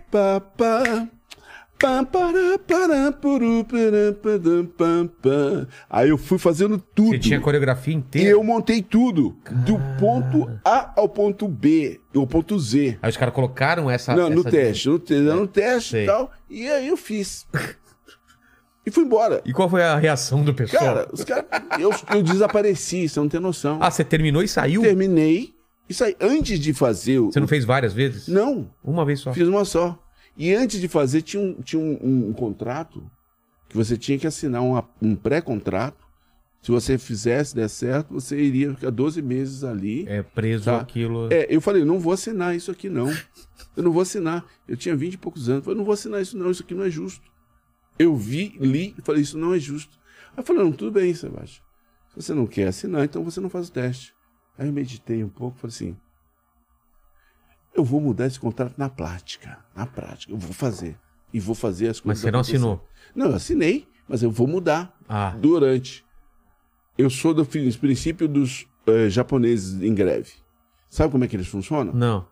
padam, pam, pam. Aí eu fui fazendo tudo. Você tinha a coreografia E inteira. eu montei tudo, do ponto A ao ponto B, ao ponto Z. Aí os caras colocaram essa. Não, no essa- teste, no, te- no teste e tal. E aí eu fiz. E fui embora. E qual foi a reação do pessoal? Cara, os caras. Eu, eu desapareci, você não tem noção. Ah, você terminou e saiu? Terminei. Isso aí, antes de fazer. O... Você não fez várias vezes? Não, Uma vez só. fiz uma só. E antes de fazer, tinha um, tinha um, um- um contrato que você tinha que assinar uma- um pré-contrato. Se você fizesse, der certo, você iria ficar 12 meses ali. É preso Tá. aquilo. É, eu falei, não vou assinar isso aqui não. Eu não vou assinar. Eu tinha 20 e poucos anos. Eu falei, não vou assinar isso não, isso aqui não é justo. Eu vi, li e falei, isso não é justo. Aí eu falei, não, tudo bem, Sebastião. Se você não quer assinar, então você não faz o teste. Aí eu meditei um pouco falei assim, eu vou mudar esse contrato na prática. Na prática, eu vou fazer. E vou fazer as Mas coisas você não assinou. Não, eu assinei, mas eu vou mudar Ah, durante. Eu sou do princípio dos eh, japoneses em greve. Sabe como é que eles funcionam? não.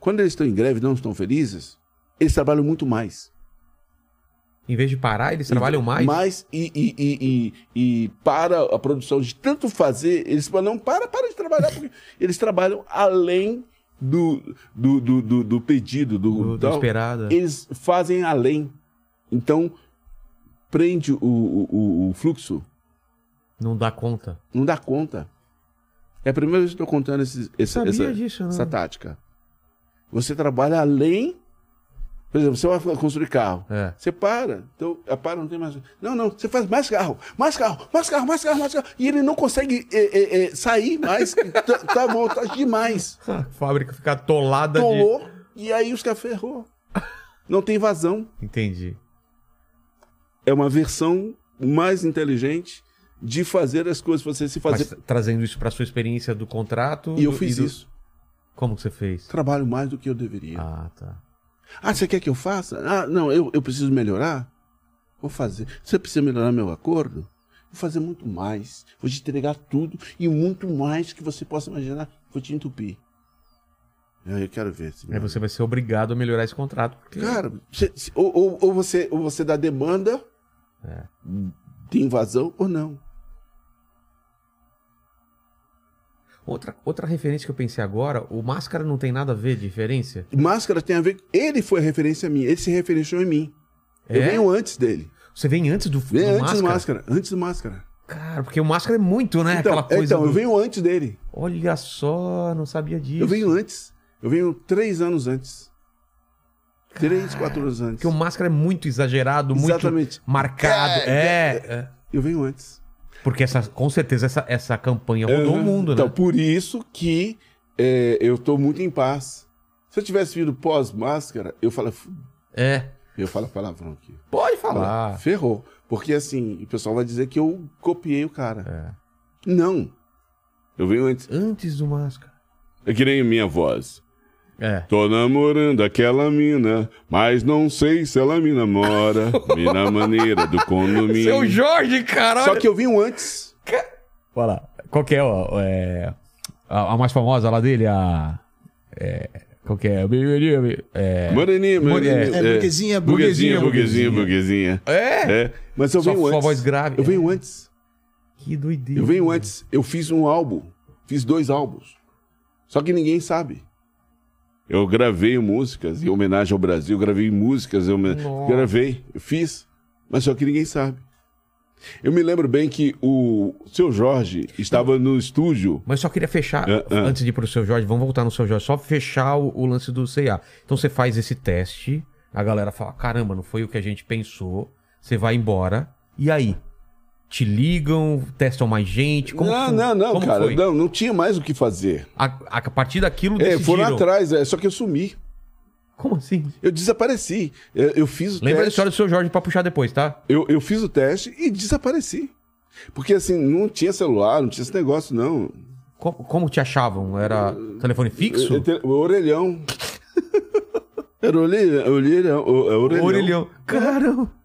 Quando eles estão em greve e não estão felizes, eles trabalham muito mais. Em vez de parar, eles trabalham mais? Mais e, e, e, e, e para a produção de tanto fazer, eles falam, não, para, para de trabalhar, porque eles trabalham além do, do, do, do, do pedido, do, Do, do tal. esperado. Eles fazem além. Então, prende o, o, o- fluxo, Não dá conta. não dá conta. É a primeira vez que eu estou contando esse, esse, essa, disso, não. essa tática. Você trabalha além. Por exemplo, você vai construir carro. É. Você para. Então, a para não tem mais. Não, não. Você faz mais carro, mais carro, mais carro, mais carro, mais carro. E ele não consegue é, é, sair mais. tá, tá bom, tá demais. A fábrica fica atolada de. Tolou. E aí os caras ferrou. Não tem vazão. Entendi. É uma versão mais inteligente de fazer as coisas. Você se fazer. Mas trazendo isso pra sua experiência do contrato. e eu do- fiz do- isso. Como que você fez? Trabalho mais do que eu deveria. Ah, tá. Ah, você quer que eu faça? Ah, não, eu, eu preciso melhorar? Vou fazer. Você precisa melhorar meu acordo? Vou fazer muito mais. Vou te entregar tudo e muito mais que você possa imaginar. Vou te entupir. Aí Eu quero ver. Aí você vai ser obrigado a melhorar esse contrato. porque- Cara, ou, ou, ou você, ou você dá demanda É. de invasão ou não. Outra, outra referência que eu pensei agora, o Máscara não tem nada a ver de diferença? Máscara tem a ver. Ele foi a referência minha. Ele se referenciou em mim. Eu É? venho antes dele. Você vem antes do, do Vem antes Máscara? do Máscara. Antes do Máscara. Cara, porque o Máscara é muito, né? Então, Aquela coisa então do- eu venho antes dele. Olha só, não sabia disso. Eu venho antes. Eu venho três anos antes. Três, quatro anos antes. Porque o Máscara é muito exagerado, muito Exatamente. marcado. É, É, é. Eu venho antes. Porque essa, com certeza essa, essa campanha rodou o mundo, então, né? por isso que é, eu tô muito em paz. Se eu tivesse vindo pós-máscara, eu falo, É. eu falo palavrão aqui. Pode Fala, falar. Ferrou. Porque assim, o pessoal vai dizer que eu copiei o cara. É. Não. Eu venho antes. Antes do Máscara. É que nem minha voz. É. Tô namorando aquela mina, mas não sei se ela me namora. mina maneira do condomínio. Seu Jorge, caralho! Só que eu venho antes. Olha lá. Qual que é, ó, é, a, a mais famosa lá dele? A. É, qual que é? É. Moreninha, moreninha. É, É, burguesinha, burguesinha, burguesinha, burguesinha, burguesinha. É? É, mas eu Só venho sua antes. voz grave. Eu venho antes. Que doideira. Eu venho antes. Eu fiz um álbum. Fiz dois álbuns. Só que ninguém sabe. Eu gravei músicas em homenagem ao Brasil. Gravei músicas. Eu gravei. Fiz. Mas só que ninguém sabe. Eu me lembro bem que o seu Jorge estava no estúdio. Mas só queria fechar, É, é. antes de ir pro seu Jorge, vamos voltar no seu Jorge, só fechar o, o lance do CA. Então você faz esse teste, a galera fala: caramba, não foi o que a gente pensou, você vai embora, e aí? Te ligam, testam mais gente? Como não, foi? não, não, Como cara. foi? Não, não tinha mais o que fazer. A, a partir daquilo É, decidiram... foram atrás, é, só que eu sumi. Como assim? Eu desapareci. Eu, eu fiz o Lembra da teste. história do seu Jorge pra puxar depois, tá? Eu, eu fiz o teste e desapareci. Porque assim, não tinha celular, não tinha esse negócio, não. Como, como te achavam? Era telefone fixo? É, é, O orelhão. Era orelhão. Orelhão. é orelhão. Orelhão. Caramba.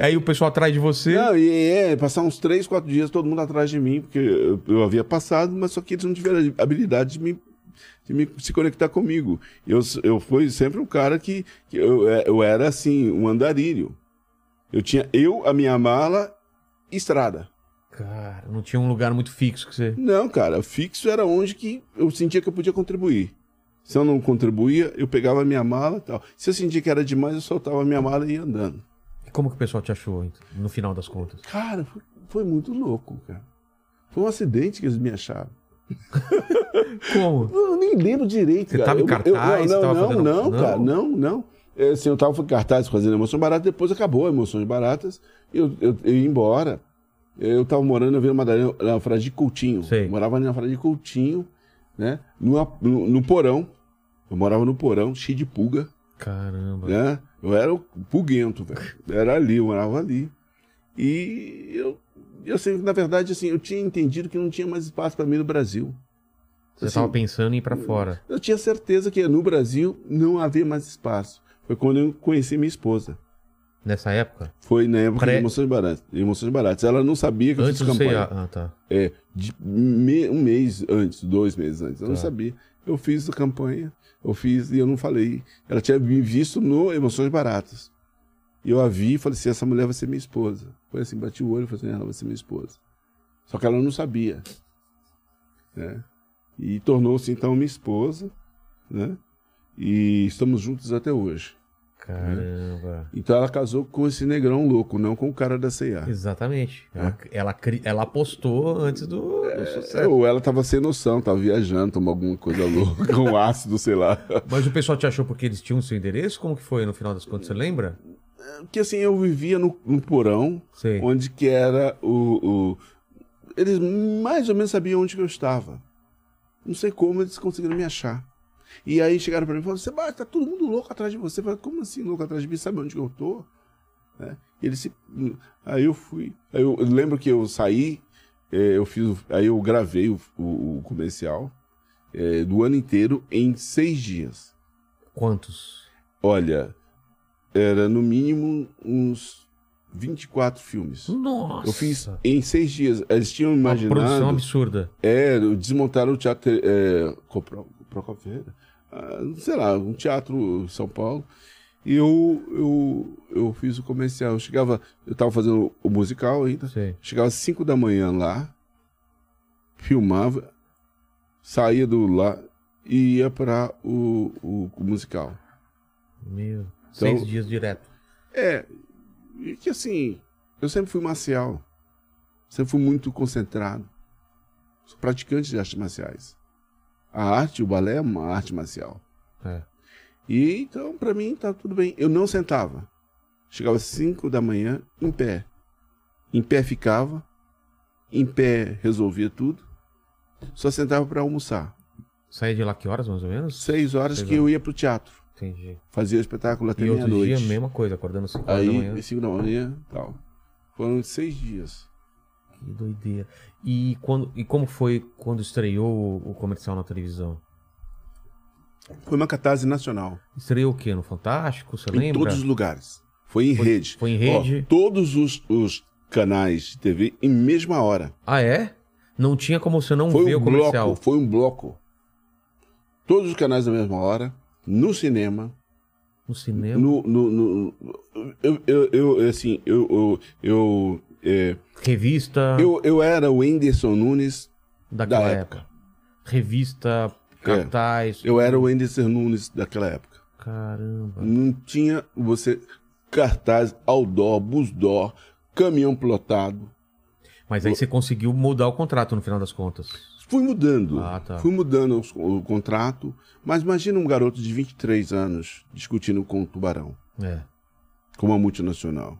Aí o pessoal atrás de você. Não, e é, passar uns três, quatro dias todo mundo atrás de mim, porque eu, eu havia passado, mas só que eles não tiveram a habilidade de me, de me se conectar comigo. Eu, eu fui sempre um cara que, que eu, é, eu era assim, um andarilho. Eu tinha eu, a minha mala e estrada. Cara, não tinha um lugar muito fixo que você. Não, cara, fixo era onde que eu sentia que eu podia contribuir. Se eu não contribuía, eu pegava a minha mala e tal. Se eu sentia que era demais, eu soltava a minha mala e ia andando. Como que o pessoal te achou no final das contas? Cara, foi, foi muito louco, cara. Foi um acidente que eles me acharam. Como? Eu nem lembro direito, Você cara. tava em Eu- cartaz, eu- você não, não, fazendo- não, não? cara, não, não. É, assim, eu tava em cartaz fazendo Emoções Baratas, depois acabou Emoções Baratas, eu, eu, eu ia embora. Eu tava morando na Vila Madalena, na Frade Coutinho. Sei. Morava ali na Frade Coutinho, né? No, no, no porão. Eu morava no porão, cheio de pulga, Caramba. né? Eu era o pulguento, velho. Era ali, eu morava ali. E eu, eu assim, na verdade, assim, eu tinha entendido que não tinha mais espaço para mim no Brasil. Você Assim, tava pensando em ir pra fora. eu tinha certeza que no Brasil não havia mais espaço. Foi quando eu conheci minha esposa. Nessa época? Foi na época Pré- de Emoções Baratas. Emoções Baratas. Ela não sabia que eu Antes fiz do campanha. CIA. Ah, tá. É, de me- um mês antes, dois meses antes. Eu não Tá. sabia. Eu fiz a campanha, eu fiz e eu não falei. Ela tinha me visto no Emoções Baratas. E eu a vi e falei assim: essa mulher vai ser minha esposa. Foi assim, bati o olho e falei assim: ela vai ser minha esposa. Só que ela não sabia. Né? E tornou-se então minha esposa, né? E estamos juntos até hoje. Caramba. Então ela casou com esse negrão louco, não com o cara da C&A. Exatamente. Ela, ela, cri- ela apostou antes do, do É, sucesso. ou ela tava sem noção, tava viajando, tomou alguma coisa louca, um ácido, sei lá. Mas o pessoal te achou porque eles tinham o seu endereço? Como que foi no final das contas? Você lembra? Porque assim, eu vivia no, no porão, Sei. onde que era o, o- Eles mais ou menos sabiam onde que eu estava. Não sei como eles conseguiram me achar. E aí chegaram pra mim e falaram, Sebastião, tá todo mundo louco atrás de você. Eu falei, como assim louco atrás de mim? Sabe onde que eu tô? Né? E eles se... Aí eu fui. Aí eu, eu lembro que eu saí, eh, eu fiz. Aí eu gravei o, o- o comercial eh, do ano inteiro em seis dias. Quantos? Olha, era no mínimo uns 24 filmes. Nossa! Eu fiz em seis dias. Eles tinham uma produção imaginado. absurda. É, desmontaram o teatro. É, Procopio, ah, sei lá, um teatro em São Paulo. E eu, eu, eu fiz o comercial. Eu chegava, eu tava fazendo o musical ainda. Sei. Chegava às 5 da manhã lá, filmava, saía do lá e ia para o, o, o musical. Meu. Então- Seis dias direto. É, e que assim, eu sempre fui marcial. Sempre fui muito concentrado. Sou praticante de artes marciais. A arte, o balé é uma arte marcial. É. E então, pra mim, tá tudo bem. Eu não sentava. Chegava às 5 da manhã, em pé. Em pé ficava. Em pé resolvia tudo. Só sentava pra almoçar. Saía de lá que horas, mais ou menos? Seis horas Seis que eu ia pro teatro. Entendi. Fazia o espetáculo até E outro dia, meia-noite. mesma coisa, acordando 5 horas da manhã. Aí, 5 da manhã tal. Foram seis dias. Que doideira. E, quando, e como foi quando estreou o, comercial na televisão? Foi uma catarse nacional. Estreou o quê? No Fantástico? Você Em lembra? todos os lugares. Foi em rede. foi em rede? Ó, todos os, os canais de TV em mesma hora. Ah, é? Não tinha como você não Foi ver um o comercial. bloco. Foi um bloco. Todos os canais na mesma hora. No cinema. No cinema. No, no, no- eu, eu, eu, assim, eu, eu, eu, é, Revista eu, eu era o Whindersson Nunes daquela da época. época. Revista, cartaz. Eu era o Whindersson Nunes daquela época. Caramba. Não tinha você cartaz, outdoor, busdoor, caminhão plotado. Mas aí você conseguiu mudar o contrato no final das contas. Fui mudando. Ah, tá. Fui mudando os- o, contrato. Mas imagina um garoto de 23 anos discutindo com o Tubarão, É. com uma multinacional.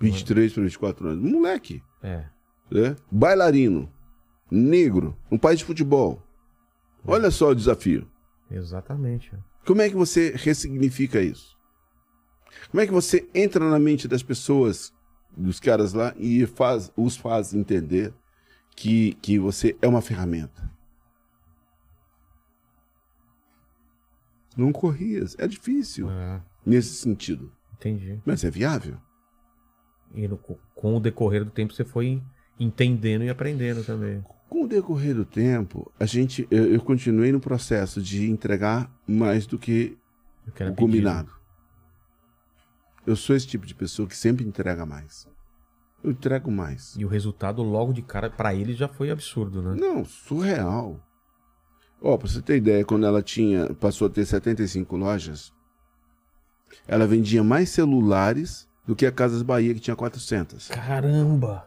23 para 24 anos. Moleque. É. Né? Bailarino. Negro. Um país de futebol. Olha só o desafio. Exatamente. Como é que você ressignifica isso? Como é que você entra na mente das pessoas dos caras lá e faz, os faz entender que, que você é uma ferramenta. Não corrias. É difícil É, nesse sentido. entendi. Mas é viável. E no- com o decorrer do tempo você foi entendendo e aprendendo também. Com o decorrer do tempo, a gente, eu, eu continuei no processo de entregar mais do que o combinado. Eu sou esse tipo de pessoa que sempre entrega mais. Eu entrego mais. E o resultado logo de cara pra ele já foi absurdo, né? Não, surreal. Ó, pra você ter ideia, quando ela tinha, passou a ter 75 lojas, ela vendia mais celulares do que a Casas Bahia, que tinha 400. Caramba!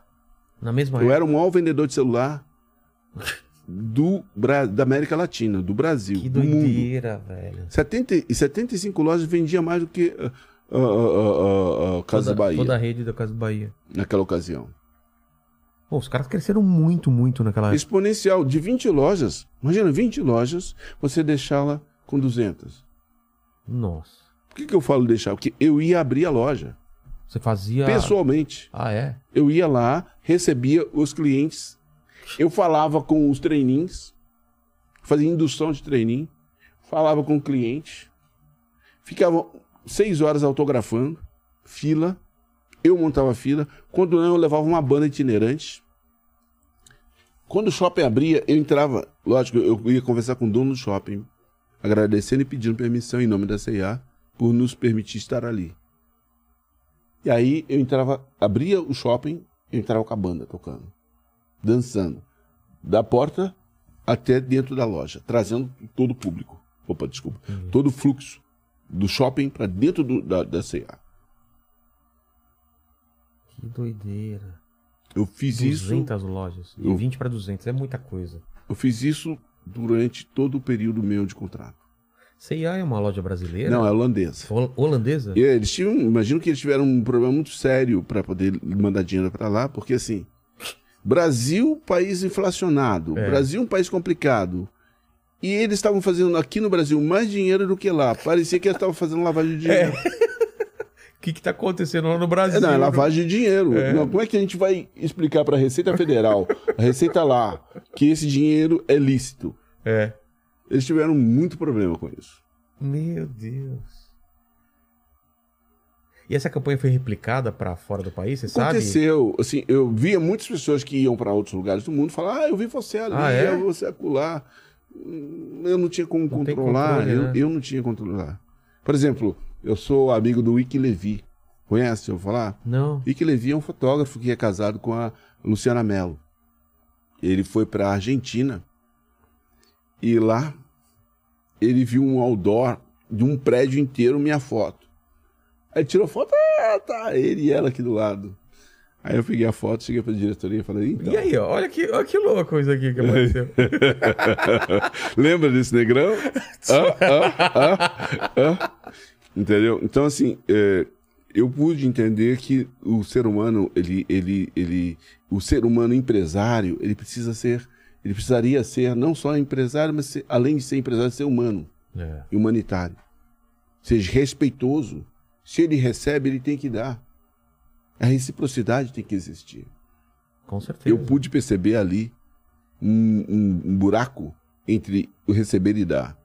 Na mesma Eu época. era o maior vendedor de celular do, Bra- da América Latina, do Brasil, Que do mundo. doideira, velho. 70, e 75 lojas vendia mais do que uh, uh, uh, Casas Bahia Toda a rede da Casa Bahia. naquela ocasião. Pô, os caras cresceram muito, muito naquela época. Exponencial, de 20 lojas, imagina, 20 lojas, você deixá-la com 200. Nossa. Por que, que eu falo deixar? Porque eu ia abrir a loja, Você fazia. pessoalmente. Ah, é? Eu ia lá, recebia os clientes, eu falava com os trainings, fazia indução de training, falava com o cliente, ficava seis horas autografando, fila, eu montava fila, quando não eu levava uma banda itinerante. Quando o shopping abria, eu entrava, lógico, eu ia conversar com o dono do shopping, agradecendo e pedindo permissão em nome da CIA por nos permitir estar ali. E aí eu entrava, abria o shopping, eu entrava com a banda tocando, dançando, da porta até dentro da loja, trazendo todo o público. Opa, desculpa. Todo o fluxo do shopping para dentro do- da, da C&A. Que doideira. Eu fiz isso, 200 lojas. E Eu- 20 pra 200 é muita coisa. eu fiz isso durante todo o período meu de contrato. CIA é uma loja brasileira? Não, é holandesa. Hol- Holandesa? E eles tinham, imagino que eles tiveram um problema muito sério para poder mandar dinheiro para lá, porque assim, Brasil, país inflacionado, É. Brasil, um país complicado. E eles estavam fazendo aqui no Brasil mais dinheiro do que lá. Parecia que eles estavam fazendo lavagem de dinheiro. O que que tá acontecendo lá no É, Brasil? não, é lavagem de dinheiro. É. Não, como é que a gente vai explicar para a Receita Federal, a Receita lá, que esse dinheiro é lícito? É. Eles tiveram muito problema com isso. Meu Deus. E essa campanha foi replicada pra fora do país, você sabe? Aconteceu, assim, eu via muitas pessoas que iam para outros lugares do mundo falar: ah, eu vi você ali, Ah, é? eu vi você. Hum, Eu não tinha como Não controlar, controle, eu, né? eu não tinha controlar. Por exemplo, eu sou amigo do Wiki Levi. Conhece, eu vou falar? Não. Wiki Levi é um fotógrafo que é casado com a Luciana Mello. Ele foi para a Argentina e lá ele viu um outdoor de um prédio inteiro, minha foto. Aí tirou foto, ah, tá, ele e ela aqui do lado. Aí eu peguei a foto, cheguei pra diretoria e falei, então. E aí, ó, olha que, olha que louco isso aqui que aconteceu. Lembra desse negrão? Ah, ah, ah. Entendeu? Então, assim, é, eu pude entender que o ser humano, ele, ele, ele, o ser humano empresário, ele precisa ser, ele precisaria ser não só empresário, mas ser- além de ser empresário, ser humano É. e humanitário. Seja respeitoso. Se ele recebe, ele tem que dar. A reciprocidade tem que existir. Com certeza. Eu pude perceber ali um, um- um buraco entre o receber e dar.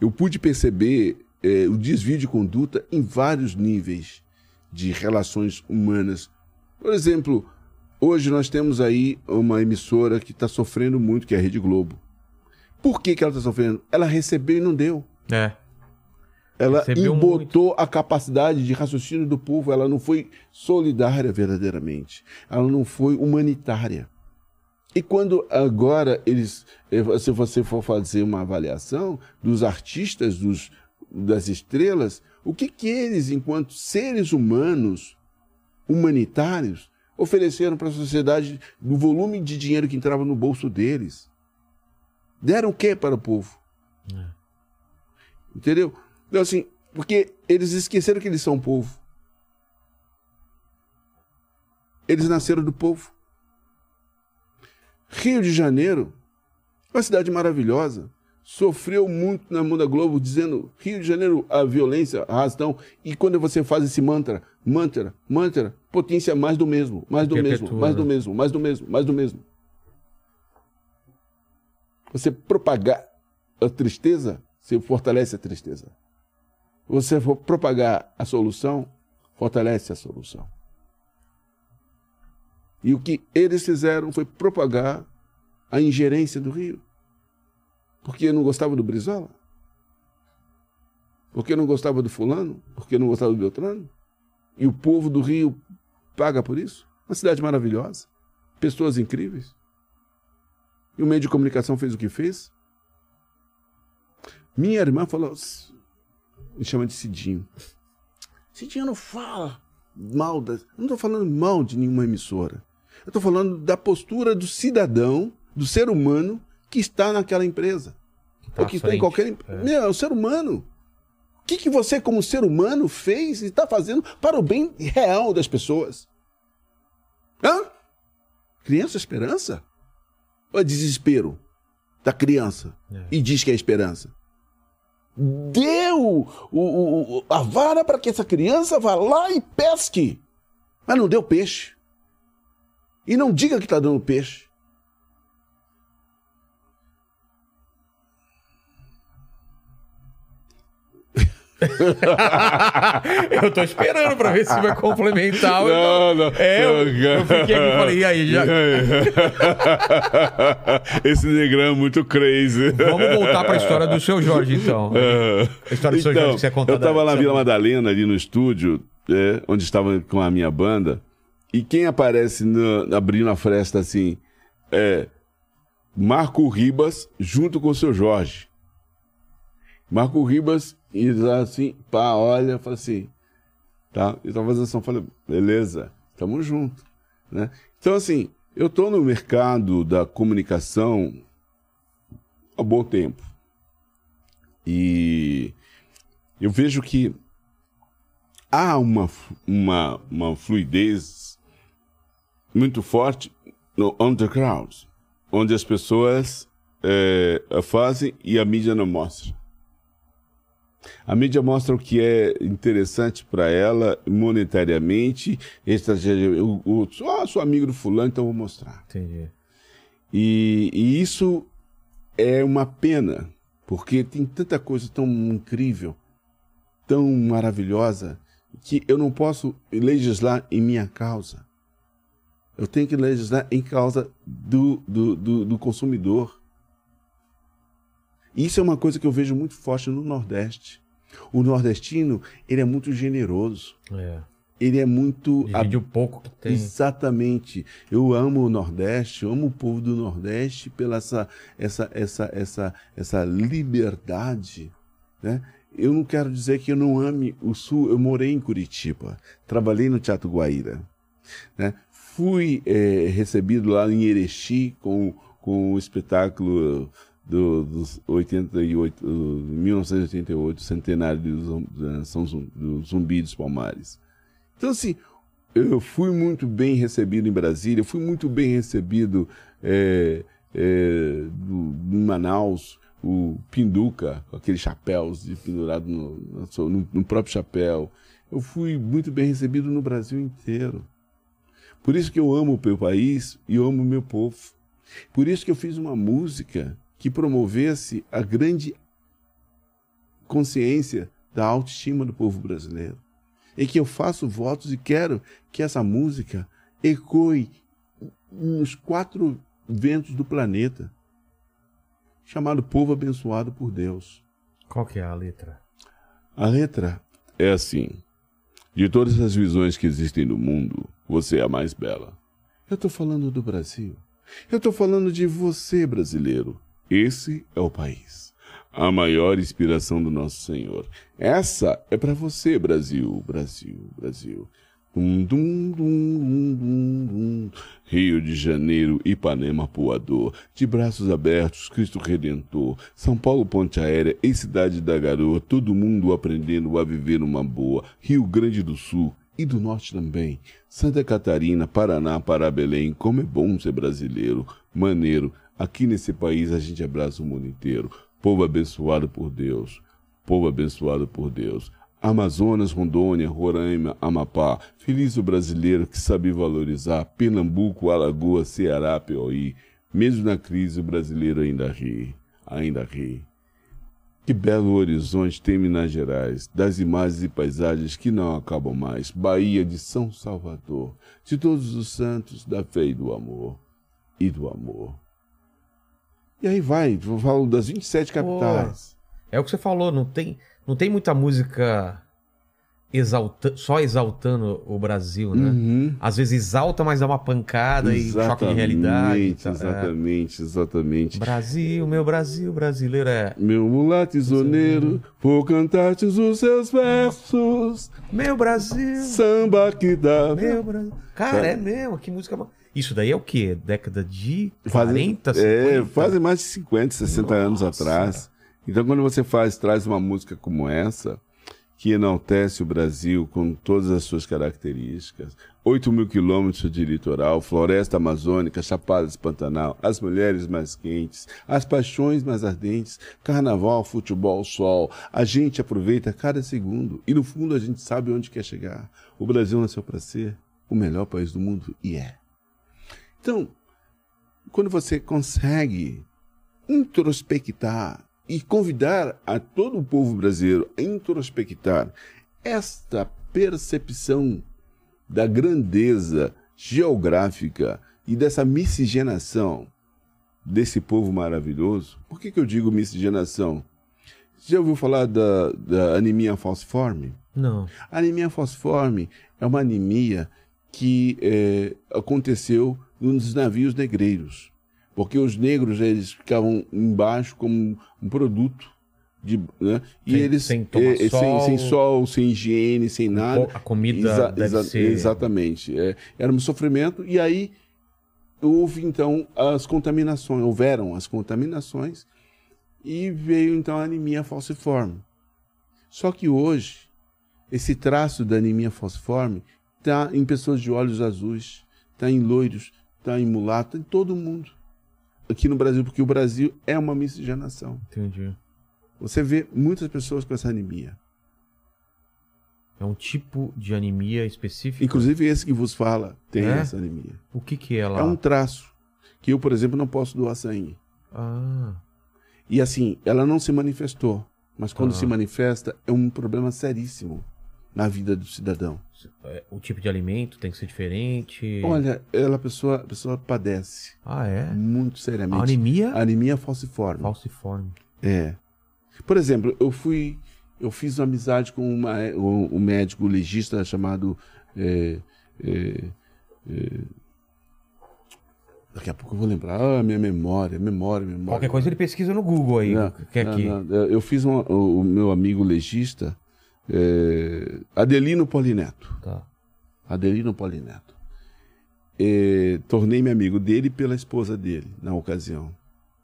Eu pude perceber eh, o desvio de conduta em vários níveis de relações humanas. Por exemplo, hoje nós temos aí uma emissora que está sofrendo muito, que é a Rede Globo. Por que, que ela está sofrendo? Ela recebeu e não deu. É. Ela Recebeu embotou a capacidade de raciocínio do povo, ela não foi solidária verdadeiramente, ela não foi humanitária. E quando agora eles, eh, se você for fazer uma avaliação dos artistas, dos, das estrelas, o que que eles, enquanto seres humanos, humanitários, ofereceram para a sociedade do volume de dinheiro que entrava no bolso deles? Deram o que para o povo? Entendeu? Então, assim, porque eles esqueceram que eles são povo. Eles nasceram do povo. Rio de Janeiro, uma cidade maravilhosa. sofreu muito na mão da Globo, dizendo Rio de Janeiro, a violência, a razão. E quando você faz esse mantra, mantra, mantra, potência mais do mesmo, mais do Perpetua, mesmo, mais do né? mesmo, mais do mesmo, mais do mesmo. Você propagar a tristeza, você fortalece a tristeza. Você for propagar a solução, fortalece a solução. E o que eles fizeram foi propagar a ingerência do Rio. Porque não gostava do Brizola? Porque não gostava do fulano? Porque não gostava do Beltrano? E o povo do Rio paga por isso? Uma cidade maravilhosa, pessoas incríveis. E o meio de comunicação fez o que fez? Minha irmã falou, me chama de Cidinho. Cidinho não fala mal da. Eu não estou falando mal de nenhuma emissora. Eu estou falando da postura do cidadão, do ser humano que está naquela empresa. Tá Ou que à está em frente. qualquer. em- Meu, é o ser humano. O que, que você, como ser humano, fez e está fazendo para o bem real das pessoas? Hã? Criança esperança? Ou é desespero da criança É. e diz que é esperança? Deu o- o- o- a vara para que essa criança vá lá e pesque. Mas não deu peixe. E não diga que está dando peixe. eu tô esperando pra ver se vai complementar. Não, não. É, eu, eu fiquei aqui e falei, e aí, já, Esse negrão é muito crazy. vamos voltar pra história do seu Jorge, então. A história do seu Jorge que você. É. Então, eu estava da- na Vila Madalena, ali no estúdio, é, onde estava com a minha banda, e quem aparece no- abrindo a fresta assim é Marco Ribas junto com o seu Jorge. Marco Ribas e lá assim, pá, olha, fala assim, tá? E tava fazendo eu falei, beleza, tamo junto, né? Então, assim, eu tô no mercado da comunicação há bom tempo. E eu vejo que há uma, uma, uma fluidez muito forte no underground, onde as pessoas eh, fazem e a mídia não mostra. A mídia mostra o que é interessante para ela monetariamente, estratégia. Eu, eu, sou, ah, sou amigo do fulano, então vou mostrar. Entendi. E, e isso é uma pena, porque tem tanta coisa tão incrível, tão maravilhosa, que eu não posso legislar em minha causa. Eu tenho que legislar em causa do, do, do, do consumidor. Isso é uma coisa que eu vejo muito forte no Nordeste. O nordestino, ele é muito generoso. É. Ele é muito Divide o pouco que tem. Exatamente. Eu amo o Nordeste, eu amo o povo do Nordeste pela essa, essa, essa, essa, essa liberdade. Né? Eu não quero dizer que eu não ame o Sul. Eu morei em Curitiba, trabalhei no Teatro Guaíra. Né? Fui eh, recebido lá em Erechim com, com o espetáculo do, dos 88, uh, 1988, centenário do, Zum- da São Zum- do Zumbi dos Palmares. Então, assim, eu fui muito bem recebido em Brasília, fui muito bem recebido é, é, do- em Manaus, o Pinduca, com aqueles chapéus de pendurado no, no no- próprio chapéu. Eu fui muito bem recebido no Brasil inteiro. Por isso que eu amo o meu país e amo o meu povo. Por isso que eu fiz uma música que promovesse a grande consciência da autoestima do povo brasileiro. E que eu faço votos e quero que essa música ecoe nos quatro ventos do planeta, chamado Povo Abençoado por Deus. Qual que é a letra? A letra é assim: De todas as visões que existem no mundo, você é a mais bela. Eu estou falando do Brasil. Eu estou falando de você, brasileiro. Esse é o país. A maior inspiração do nosso Senhor. Essa é para você, Brasil, Brasil, Brasil. Dum, dum, dum. Rio de Janeiro, Ipanema, Poador, de braços abertos, Cristo Redentor, São Paulo, Ponte Aérea. E Cidade da Garoa, todo mundo aprendendo a viver uma boa, Rio Grande do Sul e do Norte também, Santa Catarina, Paraná, Pará, Belém, como é bom ser brasileiro, maneiro, aqui nesse país a gente abraça o mundo inteiro. povo abençoado por Deus, povo abençoado por Deus. Amazonas, Rondônia, Roraima, Amapá, feliz o brasileiro que sabe valorizar, Pernambuco, Alagoas, Ceará, Piauí, mesmo na crise o brasileiro ainda ri, ainda ri. Que belo horizonte tem Minas Gerais, das imagens e paisagens que não acabam mais. Bahia de São Salvador, de todos os santos da fé e do amor. E do amor. E aí vai, eu falo das 27 capitais. É o que você falou, não tem, não tem muita música exalta, só exaltando o Brasil, né? Uhum. Às vezes exalta, mas dá uma pancada e choque de realidade. tal. É. Exatamente, exatamente. Brasil, meu Brasil, brasileiro é. Meu mulato isoneiro, vou cantar-te os seus versos. Meu Brasil, Samba que dá. meu Brasil. Cara, é mesmo, que música. Isso daí é o quê? Década de Fazem, 40, 50? é, fazem mais de 50, 60 anos Nossa. atrás. Então, quando você faz, traz uma música como essa, que enaltece o Brasil com todas as suas características, 8 mil quilômetros de litoral, floresta amazônica, chapadas Pantanal, as mulheres mais quentes, as paixões mais ardentes, carnaval, futebol, sol. A gente aproveita cada segundo e, no fundo, a gente sabe onde quer chegar. O Brasil nasceu para ser o melhor país do mundo e é. Então, quando você consegue introspectar e convidar a todo o povo brasileiro a introspectar esta percepção da grandeza geográfica e dessa miscigenação desse povo maravilhoso. Por que, que eu digo miscigenação? Você já ouviu falar da, da anemia falciforme? Não. A anemia falciforme é uma anemia que eh, aconteceu nos navios negreiros, porque os negros eles ficavam embaixo como um produto de, né? e Sem- eles sem eh, sol. sem, sem sol, sem higiene, sem nada. A comida deve ser- Exatamente, é, era um sofrimento e aí houve então as contaminações, houveram as contaminações e veio então a anemia falciforme. Só que hoje esse traço da anemia falciforme está em pessoas de olhos azuis, está em loiros, está em mulato, em todo mundo. Aqui no Brasil, porque o Brasil é uma miscigenação. Entendi. Você vê muitas pessoas com essa anemia. É um tipo de anemia específico. Inclusive esse que vos fala tem É? essa anemia. O que que é lá? É um traço que eu, por exemplo, não posso doar sangue. Ah, E assim, ela não se manifestou, mas quando Ah. se manifesta é um problema seríssimo na vida do cidadão. é, o tipo de alimento tem que ser diferente. Olha, ela a pessoa, a pessoa padece Ah, é? muito A seriamente. anemia Anemia falciforme. falciforme. É. Por exemplo, eu fui, eu fiz uma amizade com uma, um, médico legista chamado. é, é, é, daqui a pouco eu vou lembrar. Ah, minha memória, memória, memória. Qualquer coisa ele pesquisa no Google aí. Não, que é não, não. Eu fiz um, o, o meu amigo legista, é, Adelino Polineto. Tá. Adelino Polineto. É, Tornei-me amigo dele pela esposa dele, na ocasião.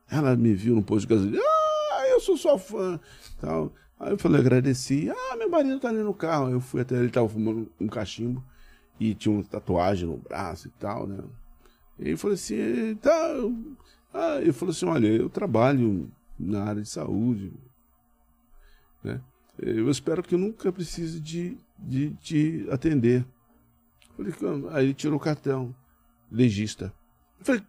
Ela me viu no posto de gasolina. Ah, eu sou sua fã. Tal. Aí eu falei, agradeci. Ah, meu marido tá ali no carro. Eu fui até ele, tava fumando um cachimbo e tinha uma tatuagem no braço e tal, né? E ele falou assim, tá. eu- Ah, ele falou assim, olha, eu trabalho na área de saúde, né? Eu espero que eu nunca precise de, de te atender. Falei, aí ele tirou o cartão, legista. Eu falei,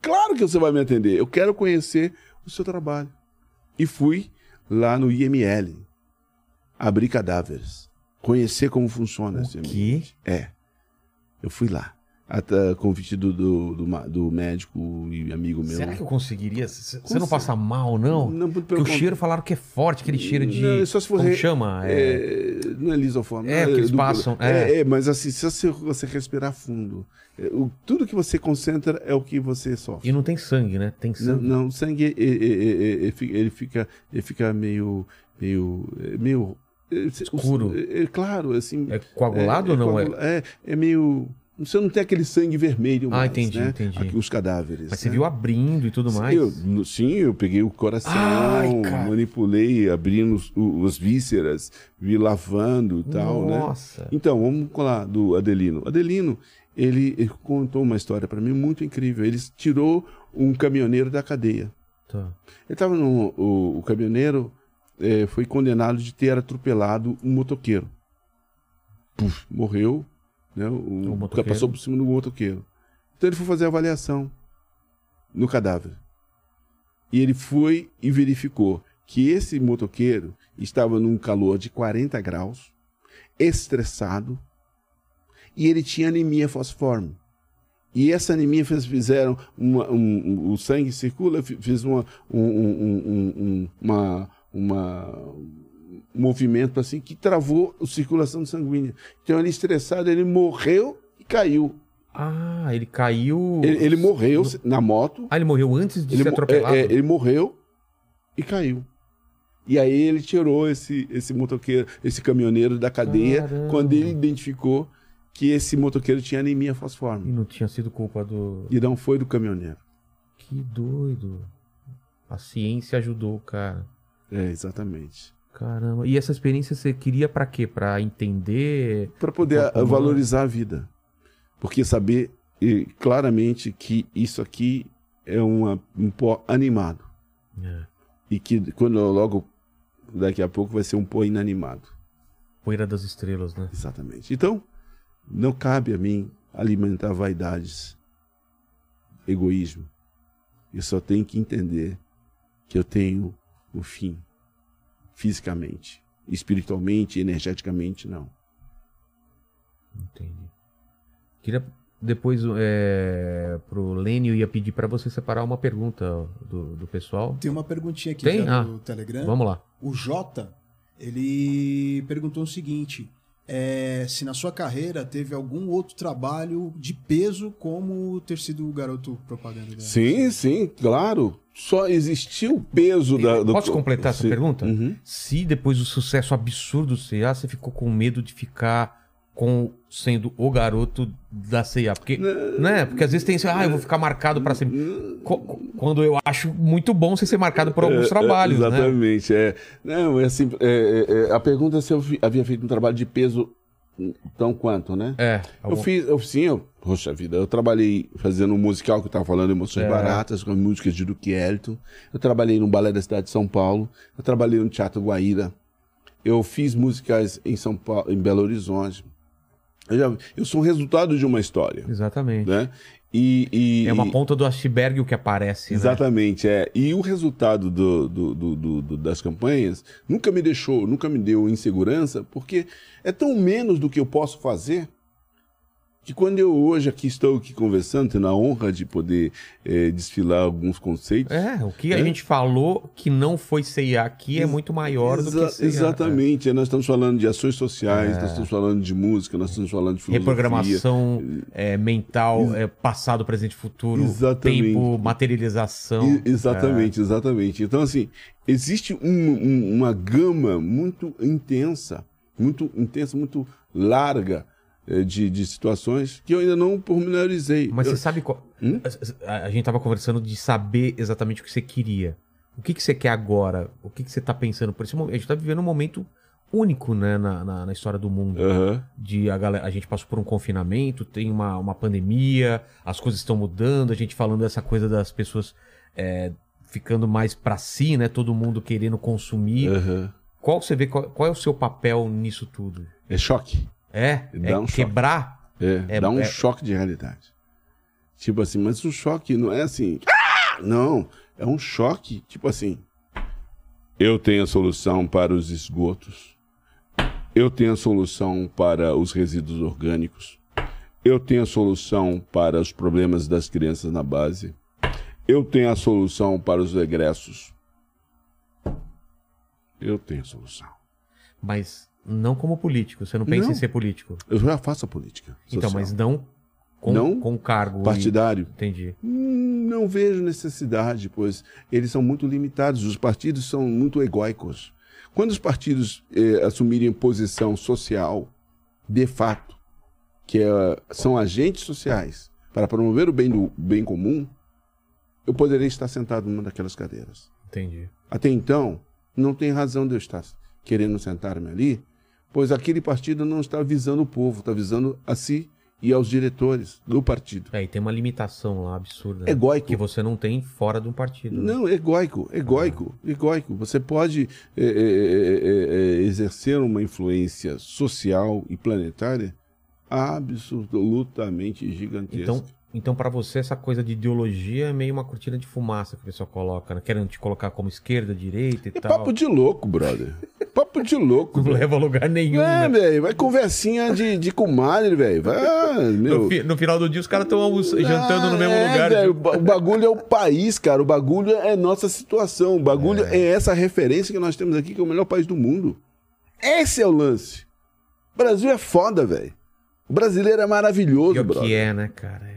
claro que você vai me atender, eu quero conhecer o seu trabalho. E fui lá no IML, abrir cadáveres, conhecer como funciona esse quê? ambiente. É, eu fui lá, até convite do, do, do, do médico e amigo meu. Será que eu conseguiria? Você não passa mal, não? Não, Porque o contrário. cheiro falaram que é forte, aquele cheiro de. Não, só se for como re- chama? É... É, não é lisoforme. É, porque eles passam, é. É. é, mas assim, se você, você respirar fundo, é, o- tudo que você concentra é o que você sofre. E não tem sangue, né? Tem Não, sangue. não, o sangue é- é- é- é- é- ele fica, ele fica meio, meio, é, meio é, Escuro. É, é claro, assim. É coagulado ou não? coagula- É, é meio. Você não tem aquele sangue vermelho Ah, mais, entendi, né? entendi. Aqui, os cadáveres. Mas você né? viu abrindo e tudo mais. Eu, no- sim, eu peguei o coração, Ai, manipulei, abrindo os, o- as vísceras, vi lavando e tal, né? Nossa. Então, vamos falar do Adelino. Adelino, ele, ele contou uma história para mim muito incrível. Ele tirou um caminhoneiro da cadeia. Tá. Ele estava no. O, o caminhoneiro eh, foi condenado de ter atropelado um motoqueiro. Puf, morreu, né? O, o motoqueiro. passou por cima do motoqueiro. Então ele foi fazer a avaliação no cadáver. E ele foi e verificou que esse motoqueiro estava num calor de 40 graus, estressado, e ele tinha anemia falciforme. E essa anemia fez, fizeram uma, um, um- o sangue circula, fez uma, um, um- um- um- uma, uma- um movimento assim que travou a circulação sanguínea. Então ele estressado, ele morreu e caiu. Ah, ele caiu. Ele, ele morreu na moto, Ah, ele morreu antes de ele, ser atropelado? é, é, ele morreu e caiu. E aí ele tirou esse, esse motoqueiro, esse caminhoneiro da cadeia Caramba. quando ele identificou que esse motoqueiro tinha anemia E falciforme. não tinha sido culpa do. E não foi do caminhoneiro. Que doido. A ciência ajudou, cara. É, exatamente. Caramba. E essa experiência você queria pra quê? Pra entender. Para poder humano. valorizar a vida. Porque saber claramente que isso aqui é uma, um pó animado. É. E que quando logo daqui a pouco vai ser um pó inanimado. Poeira das estrelas, né? Exatamente. Então, não cabe a mim alimentar vaidades, egoísmo. Eu só tenho que entender que eu tenho um fim, fisicamente, espiritualmente, energeticamente, não. Entendi. Queria depois é, pro Lênio ia pedir pra você separar uma pergunta do, do pessoal. Tem uma perguntinha aqui Tem? já Ah, no Telegram. Vamos lá. O Jota, ele perguntou o seguinte: é, se na sua carreira teve algum outro trabalho de peso como ter sido o garoto propaganda. da- Sim, sim, claro. Só existiu o peso da. do- Posso completar essa Sim. pergunta? Uhum. Se depois do sucesso absurdo do C&A, você ficou com medo de ficar com sendo o garoto da C&A? Porque, né? Porque às vezes tem esse, ah, eu vou ficar marcado pra sempre. Quando eu acho muito bom você ser marcado por alguns É, trabalhos, é, né? Exatamente. É. Não, é assim, é, é, é, a pergunta é se eu havia feito um trabalho de peso tão quanto, né? É. Eu algum- fiz, eu, sim, eu, poxa vida, eu trabalhei fazendo um musical que eu tava falando, Emoções É. Baratas, com músicas de Duque Elton. Eu trabalhei no Balé da Cidade de São Paulo. Eu trabalhei no Teatro Guaíra. Eu fiz musicais em São Paulo, em Belo Horizonte. Eu, já- eu sou um resultado de uma história, Exatamente. né? E, e- É uma ponta do iceberg o que aparece, né? Exatamente, é. E o resultado do- do- do- do- do- das campanhas nunca me deixou, nunca me deu insegurança, porque é tão menos do que eu posso fazer que quando eu hoje aqui estou aqui conversando, tendo a honra de poder eh, desfilar alguns conceitos. É, o que a É. gente falou que não foi CIA aqui é muito maior do Exa- que CIA. Exatamente, nós estamos falando de ações sociais, nós estamos falando de música, nós estamos falando de É. filosofia. Reprogramação é, mental, é, passado, presente, futuro, Exatamente. tempo, materialização. E- exatamente, exatamente. Então, assim, existe um- um- uma gama muito intensa, muito intensa, muito larga eh, de, de situações que eu ainda não pormenorizei. Mas Eu- você sabe qual. Hum? A, a gente tava conversando de saber exatamente o que você queria. O que, que você quer agora? O que, que você tá pensando? Por esse momento, a gente tá vivendo um momento único, né, na, na, na história do mundo. Aham. de a, galera, a gente passou por um confinamento, tem uma, uma pandemia, as coisas estão mudando, a gente falando dessa coisa das pessoas é, ficando mais pra si, né? Todo mundo querendo consumir. aham. Qual você vê, qual, qual é o seu papel nisso tudo? É choque. É? É um quebrar? É, É- dá um é- choque de realidade. Tipo assim, mas o choque não é assim. "Ah!" Não, é um choque, tipo assim. Eu tenho a solução para os esgotos. Eu tenho a solução para os resíduos orgânicos. Eu tenho a solução para os problemas das crianças na base. Eu tenho a solução para os egressos. Eu tenho a solução. Mas não como político. Você não pensa Não. em ser político. Eu já faço a política. Então, social. mas não com, Não com cargo. e- partidário. Entendi. Hum, Não vejo necessidade, pois eles são muito limitados. Os partidos são muito egóicos. Quando os partidos eh, assumirem posição social, de fato, que é- são agentes sociais para promover o bem, do, bem comum, eu poderei estar sentado numa daquelas cadeiras. Entendi. Até então, não tem razão de eu estar querendo sentar-me ali, pois aquele partido não está visando o povo, está visando a si e aos diretores do partido. É, e tem uma limitação lá absurda. né? Egóico. Que você não tem fora de um partido. né? Não, egóico, egóico, egóico. Você pode é, é, é, é, exercer uma influência social e planetária absolutamente gigantesca. Então, então para você, essa coisa de ideologia é meio uma cortina de fumaça que o pessoal coloca, né? Querendo te colocar como esquerda, direita e é tal. papo de louco, brother. Papo de louco. Não leva a lugar nenhum, É, né? velho, vai conversinha de, de comadre, velho. Ah, meu. No, fi- no final do dia, os caras estão jantando no Ah, mesmo é, lugar. tipo, o ba- o bagulho é o país, cara. O bagulho é nossa situação. O bagulho é. essa referência que nós temos aqui, que é o melhor país do mundo. Esse é o lance. O Brasil é foda, velho. O brasileiro é maravilhoso, pior brother. que é, né, cara?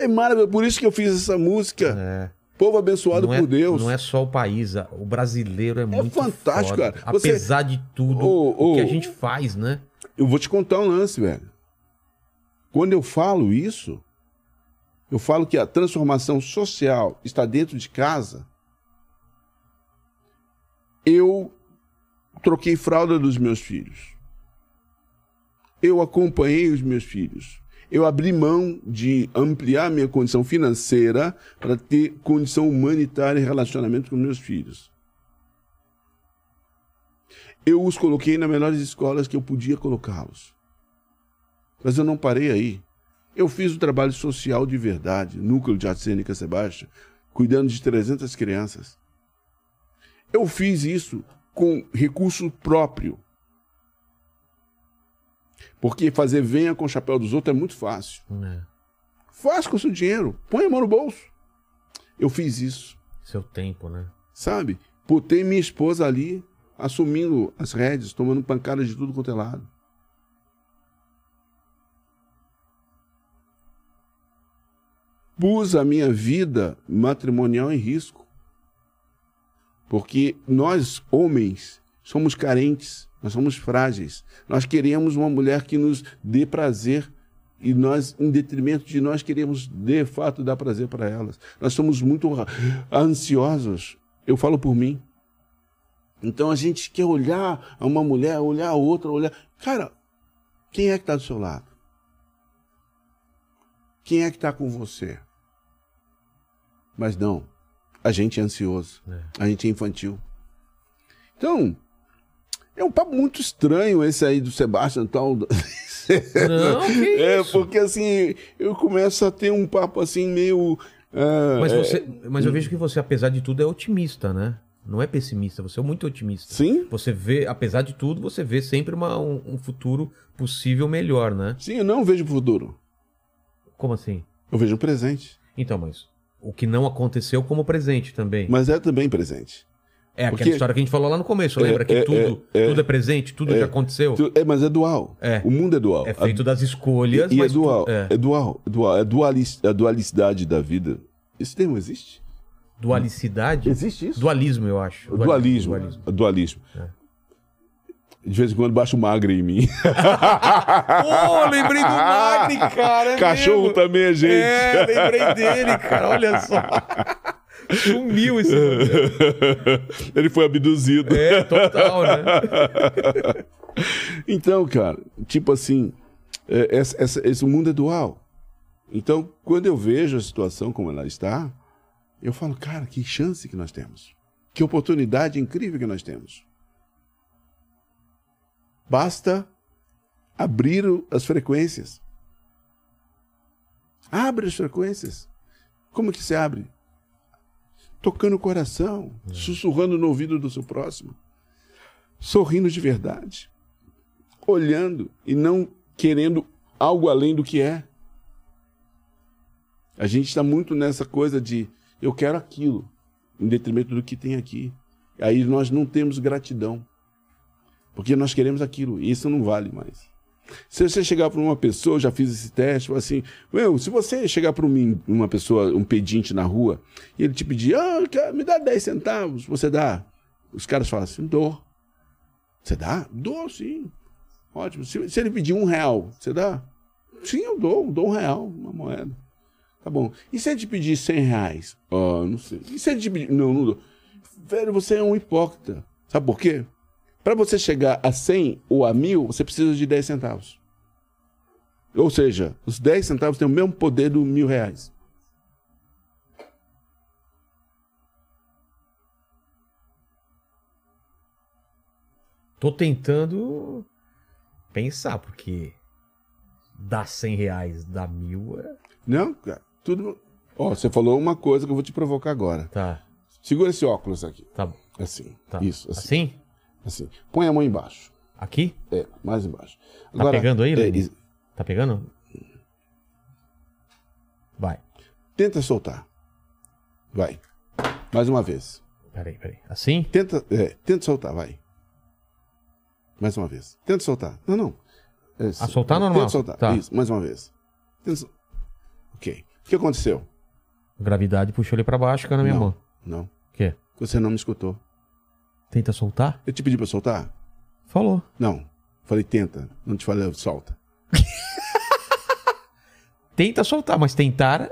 É maravilhoso. Por isso que eu fiz essa música. É. Povo abençoado não é, por Deus. Não é só o país, o brasileiro é, muito fantástico, foda. cara. Você- Apesar de tudo Ô, o que a gente faz, né? Eu vou te contar um lance, velho. Quando eu falo isso, eu falo que a transformação social está dentro de casa. Eu troquei fralda dos meus filhos. Eu acompanhei os meus filhos. Eu abri mão de ampliar minha condição financeira para ter condição humanitária e relacionamento com meus filhos. Eu os coloquei nas melhores escolas que eu podia colocá-los. Mas eu não parei aí. Eu fiz o trabalho social de verdade, núcleo de Arsênica Sebastião, cuidando de 300 crianças. Eu fiz isso com recurso próprio. Porque fazer venha com o chapéu dos outros é muito fácil. É, Faz com o seu dinheiro, põe a mão no bolso. Eu fiz isso, seu tempo, né? sabe? Botei minha esposa ali, assumindo as rédeas, tomando pancadas de tudo quanto é lado. Pus a minha vida matrimonial em risco. Porque nós, homens, somos carentes, nós somos frágeis. Nós queremos uma mulher que nos dê prazer e nós, em detrimento de nós, queremos de fato dar prazer para elas. Nós somos muito ansiosos. Eu falo por mim. Então a gente quer olhar a uma mulher, olhar a outra, olhar. Cara, quem é que está do seu lado? Quem é que está com você? Mas não, a gente é ansioso, É. a gente é infantil. Então, é um papo muito estranho esse aí do Sebastian tal. Não, que É, isso? porque assim, eu começo a ter um papo assim meio. ah, Mas, é, você, mas eu vejo que você, apesar de tudo, é otimista, né? Não é pessimista, você é muito otimista. Sim, Você vê, apesar de tudo, você vê sempre uma- um, um futuro possível melhor, né? sim, eu não vejo o futuro. Como assim? Eu vejo o presente. Então, mas o que não aconteceu como presente também. Mas é também presente. É aquela porque- história que a gente falou lá no começo, lembra? É, que é, tudo é, é. tudo é presente, tudo já aconteceu. Tu- É, mas é dual. É. O mundo é dual. É feito das escolhas, E, e é mas tu- dual. é. É dual. É dual. É dualis, a dualicidade da vida. Esse termo existe? Dualicidade? Existe isso? Dualismo, eu acho. Dualismo. Dualismo. Dualismo. É. De vez em quando baixa o magre em mim. Pô, lembrei do Magri, cara. é Cachorro mesmo. também é gente. É, lembrei dele, cara. Olha só. Sumiu esse. Ele foi abduzido. É, total, né? Então, cara, tipo assim, é, essa, essa- esse mundo é dual. Então, quando eu vejo a situação como ela está, eu falo, cara, que chance que nós temos. Que oportunidade incrível que nós temos. Basta abrir as frequências. Abre as frequências. Como que se abre? Tocando o coração, sussurrando no ouvido do seu próximo, sorrindo de verdade olhando e não querendo algo além do que é. A gente está muito nessa coisa de eu quero aquilo, em detrimento do que tem aqui. Aí nós não temos gratidão. Porque nós queremos aquilo, e isso não vale mais. Se você chegar para uma pessoa, já fiz esse teste, assim, meu, se você chegar para um, uma pessoa, um pedinte na rua, e ele te pedir, ah, me dá 10 centavos, você dá? Os caras falam assim, dou. Você dá? Dou, sim. Ótimo. Se, se ele pedir um real, você dá? Sim, eu dou. Dou um real, uma moeda. Tá bom. E se ele te pedir 100 reais? Ah, não sei. E se ele te pedir... Não, não dou. Velho, você é um hipócrita. Sabe por quê? Para você chegar a 100 ou a 1000, você precisa de 10 centavos. Ou seja, os 10 centavos têm o mesmo poder do mil reais. Tô tentando pensar, porque dá 100 reais, dá mil, é... Não, cara, tudo. Ó, você falou uma coisa que eu vou te provocar agora. Tá, Segura esse óculos aqui. tá, Assim. tá. Isso, assim, Assim? Assim. Põe a mão embaixo. Aqui? É, mais embaixo. Tá pegando aí, é, Lene? is- Tá pegando? Vai. Tenta soltar. Vai. Mais uma vez. Peraí, peraí. Assim? Tenta, é, tenta soltar, vai. Mais uma vez. Tenta soltar. Não, não. É, Ah, soltar normal? Tenta soltar. Tá. Isso, mais uma vez. Tenta Ok. O que aconteceu? Gravidade puxou ele pra baixo, caiu na minha Não. mão. Não. O quê? Você não me escutou. Tenta soltar? Eu te pedi pra soltar? Falou. Não. Falei tenta. Não te falei solta. Tenta soltar, mas tentar,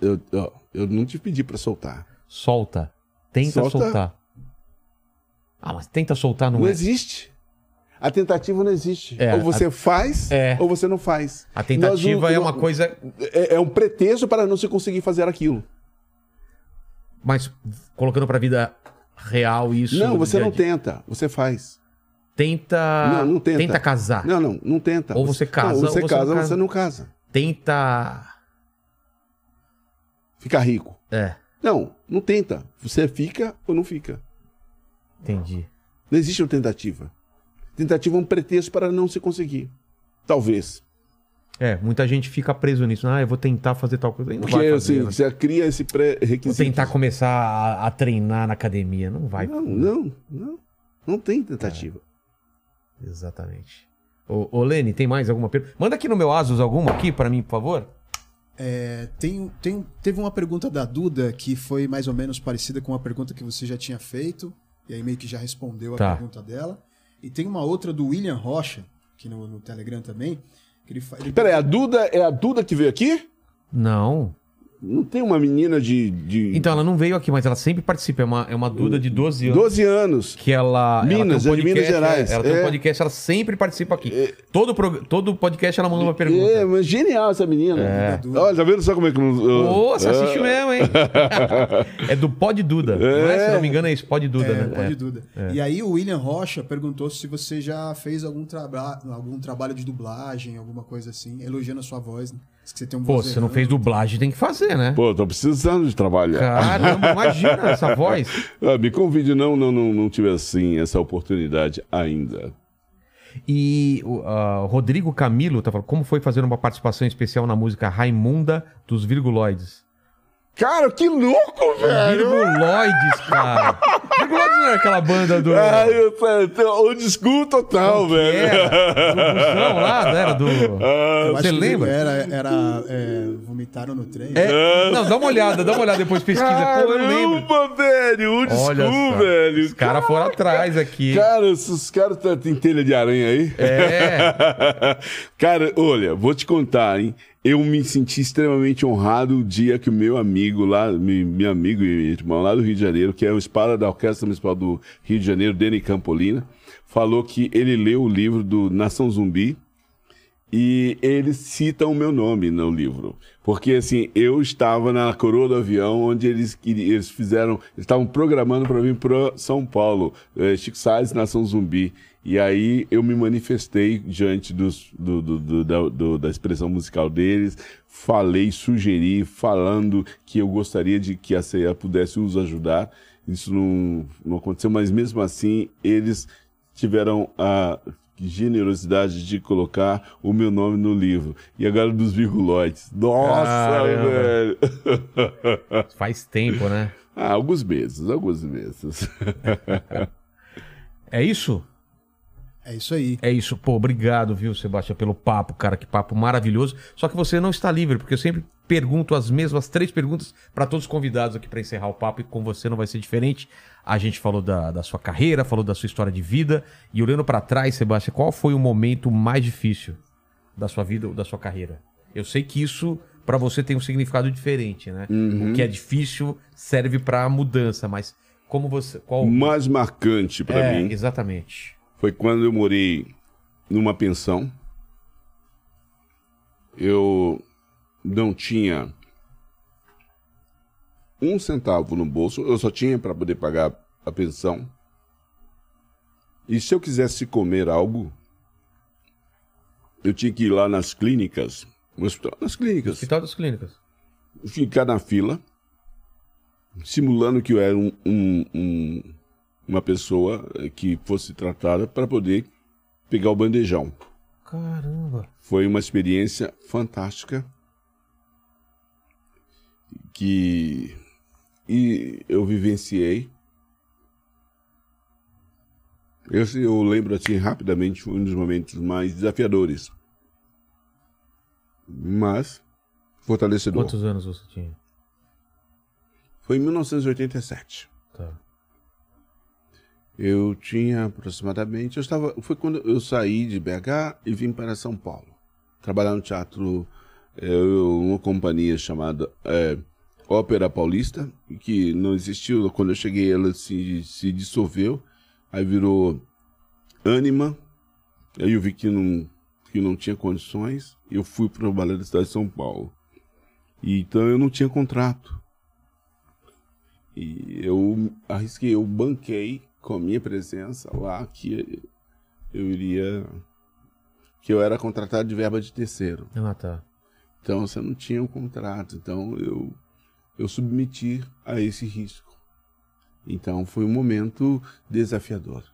Eu, eu, eu não te pedi pra soltar. solta. Tenta Solta. soltar. Ah, mas tenta soltar não, Não é. existe. A tentativa não existe. É, ou você faz, É. ou você não faz. A tentativa é não- uma coisa. É, é um pretexto para não se conseguir fazer aquilo. Mas colocando pra vida real isso. não, você não tenta. Você faz. Tenta. Não, não tenta. Tenta casar. Não, não, não tenta. Ou você casa, Não, você ou você casa, não casa. você não casa. Tenta. Fica rico. É, Não, não tenta. Você fica ou não fica. entendi. Não existe uma tentativa. Tentativa é um pretexto para não se conseguir. Talvez. É, muita gente fica preso nisso. Ah, eu vou tentar fazer tal coisa. E não Porque vai fazer, assim, né? você cria esse Vou pré-requisito. tentar começar a, a treinar na academia. Não vai. Não, não, não. Não tem tentativa. Exatamente. Ô, ô Lene, tem mais alguma pergunta? Manda aqui no meu Asus alguma aqui pra mim, por favor. É, tem, tem, teve uma pergunta da Duda que foi mais ou menos parecida com uma pergunta que você já tinha feito, e aí meio que já respondeu a Tá. pergunta dela. E tem uma outra do William Rocha, aqui no, no Telegram também, que ele, fa- ele Peraí, a Duda é a Duda que veio aqui? Não. Não tem uma menina de, de Então, ela não veio aqui, mas ela sempre participa. É uma, é uma Duda de 12 anos. 12 anos. Que ela. Minas, ela é tem um de Minas podcast, Gerais. é, Ela tem um É. podcast, ela sempre participa aqui. Todo, prog- todo podcast ela manda uma pergunta. É, mas genial essa menina. É. Olha, tá vendo só como é que... não- Ô, você Ah, assiste mesmo, hein? é do Pod Duda. Não é? Se não me engano, é isso, Pod Duda, É, né? pode É. Duda. E aí o William Rocha perguntou se você já fez algum, traba algum trabalho de dublagem, alguma coisa assim, elogiando a sua voz. Né? Você tem um Pô, você não fez dublagem, tem que fazer, né? Pô, tô precisando de trabalhar. Caramba, imagina essa voz. Ah, me convide, não, não, não, não tive assim essa oportunidade ainda. E o o Rodrigo Camilo tá falando como foi fazer uma participação especial na música Raimunda dos Virguloides. Cara, que louco, velho! Virguloides, cara. Virguloides não é aquela banda do. Ai, eu, eu, o desculpa total, velho. era? Do busão lá, era do. Acho Você lembra? Era, era é, vomitaram no trem. É, não, dá uma olhada, dá uma olhada depois, pesquisa. Pô, eu lembro. Caramba, velho! O Olha desculpa, só. velho! Os caras foram atrás aqui. Cara, esses caras tá- tem telha de aranha aí? É. Cara, olha, vou te contar, hein? Eu me senti extremamente honrado o dia que o meu amigo lá, meu amigo e irmão lá do Rio de Janeiro, que é o espada da Orquestra Municipal do Rio de Janeiro, Deni Campolina, falou que ele leu o livro do Nação Zumbi e eles citam o meu nome no livro. Porque, assim, eu estava na coroa do avião onde eles, eles fizeram, eles estavam programando para vir para São Paulo, eh, Chico Sainz, Nação Zumbi. E aí eu me manifestei diante dos, do, do- do- da, do- da expressão musical deles, falei, sugeri, falando que eu gostaria de que a CEA pudesse os ajudar. Isso não, não aconteceu, mas mesmo assim eles tiveram a generosidade de colocar o meu nome no livro. E agora dos virguloides. Nossa, Caramba. velho! Faz tempo, né? ah, alguns meses, alguns meses. É isso? É isso aí. É isso. Pô, obrigado, viu, Sebastião, pelo papo, cara. Que papo maravilhoso. Só que você não está livre, porque eu sempre pergunto as mesmas três perguntas para todos os convidados aqui para encerrar o papo e com você não vai ser diferente. A gente falou da, da sua carreira, falou da sua história de vida. E olhando para trás, Sebastião, qual foi o momento mais difícil da sua vida ou da sua carreira? Eu sei que isso para você tem um significado diferente, né? O que é difícil serve para mudança, mas como você. Qual. O mais marcante para é, mim exatamente. Foi quando eu morei numa pensão eu não tinha um centavo no bolso, eu só tinha para poder pagar a pensão. E se eu quisesse comer algo, eu tinha que ir lá nas clínicas, no hospital, nas clínicas, Hospital das Clínicas. ficar na fila, simulando que eu era um- um- um- uma pessoa eh, que fosse tratada para poder pegar o bandejão. Caramba. Foi uma experiência fantástica que e eu vivenciei. Esse eu lembro assim rapidamente foi um dos momentos mais desafiadores, mas fortalecedor. Quantos anos você tinha? Foi em 1987. Eu tinha aproximadamente. Eu estava. Foi quando eu saí de BH e vim para São Paulo. Trabalhar no teatro, eu- uma companhia chamada é, Ópera Paulista, que não existiu. Quando eu cheguei, ela se, se dissolveu. Aí virou Anima. Aí eu vi que não, que não tinha condições. Eu fui para o Balé da cidade de São Paulo. E, então eu não tinha contrato. E eu arrisquei, eu banquei com a minha presença lá que eu iria. que eu era contratado de verba de terceiro. Ah, tá. Então você não tinha um contrato. Então eu, eu submeti a esse risco. Então foi um momento desafiador.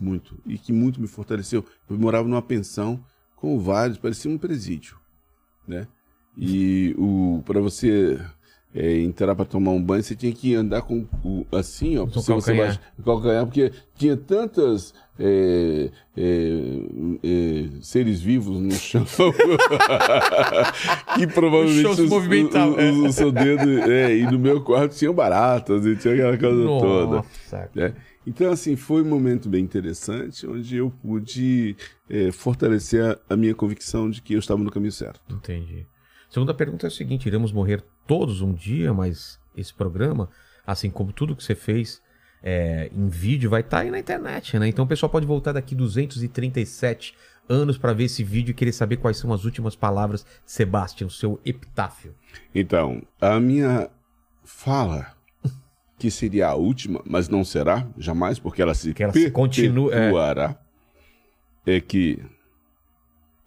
Muito. E que muito me fortaleceu. Eu morava numa pensão com vários, parecia um presídio. Né? E o para você é, entrar para tomar um banho, você tinha que andar com o, assim, ó, Com se você baixa- calcanhar, porque tinha tantas é, é, é, seres vivos no chão que provavelmente se os- movimentava, o, o- o seu dedo é, e no meu quarto tinha baratas e tinha aquela coisa toda. Nossa. né? Então, assim, foi um momento bem interessante, onde eu pude é, fortalecer a, a minha convicção de que eu estava no caminho certo. Entendi. Segunda pergunta é a seguinte: iremos morrer todos um dia, mas esse programa, assim como tudo que você fez é, em vídeo, vai estar aí na internet, né? Então o pessoal pode voltar daqui 237 anos para ver esse vídeo e querer saber quais são as últimas palavras de Sebastian, o seu epitáfio. Então, a minha fala, que seria a última, mas não será, jamais, porque ela se Que ela é. é que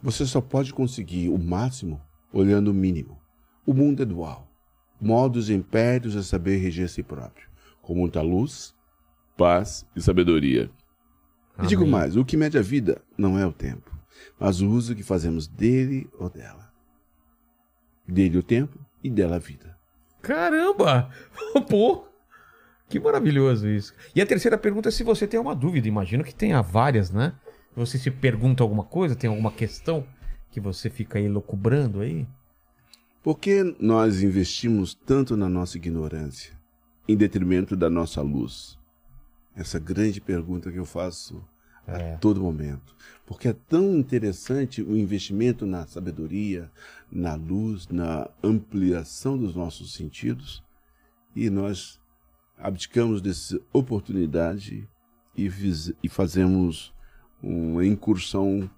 você só pode conseguir o máximo olhando o mínimo. O mundo é dual. Modos impérios a saber reger a si próprio, com muita luz, paz e sabedoria. E digo Amém. mais, o que mede a vida não é o tempo, mas o uso que fazemos dele ou dela. Dele o tempo e dela a vida. Caramba! Pô! Que maravilhoso isso. E a terceira pergunta é se você tem uma dúvida. Imagino que tenha várias, né? Você se pergunta alguma coisa, tem alguma questão que você fica aí locubrando aí? Por que nós investimos tanto na nossa ignorância, em detrimento da nossa luz? Essa grande pergunta que eu faço É. a todo momento. Porque é tão interessante o investimento na sabedoria, na luz, na ampliação dos nossos sentidos, e nós abdicamos dessa oportunidade e, fiz- e fazemos uma incursão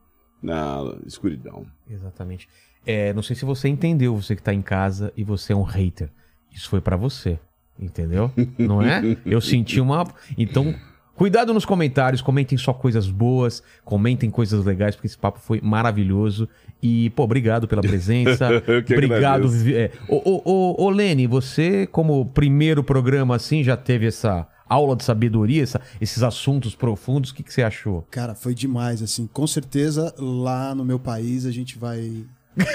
na escuridão. Exatamente. É, não sei se você entendeu, você que tá em casa e você é um hater. Isso foi pra você. Entendeu? Não é? Eu senti uma. Então, cuidado nos comentários, comentem só coisas boas, comentem coisas legais, porque esse papo foi maravilhoso. E, pô, obrigado pela presença. Eu que obrigado. é. Ô, ô, ô, ô, Lene, você, como primeiro programa assim, já teve essa aula de sabedoria, essa- esses assuntos profundos. O que, que você achou? Cara, foi demais, assim. Com certeza, lá no meu país, a gente vai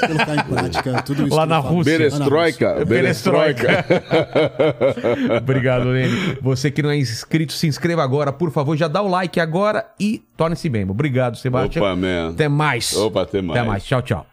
colocar em prática tudo isso. Lá na. Rússia. Berestroika, Perestroika. Obrigado, Lene. Você que não é inscrito, se inscreva agora, por favor. Já dá o like agora e torne-se membro. Obrigado, Sebastião. Opa, man. Até mais. Opa, até mais. Até mais. Tchau, tchau.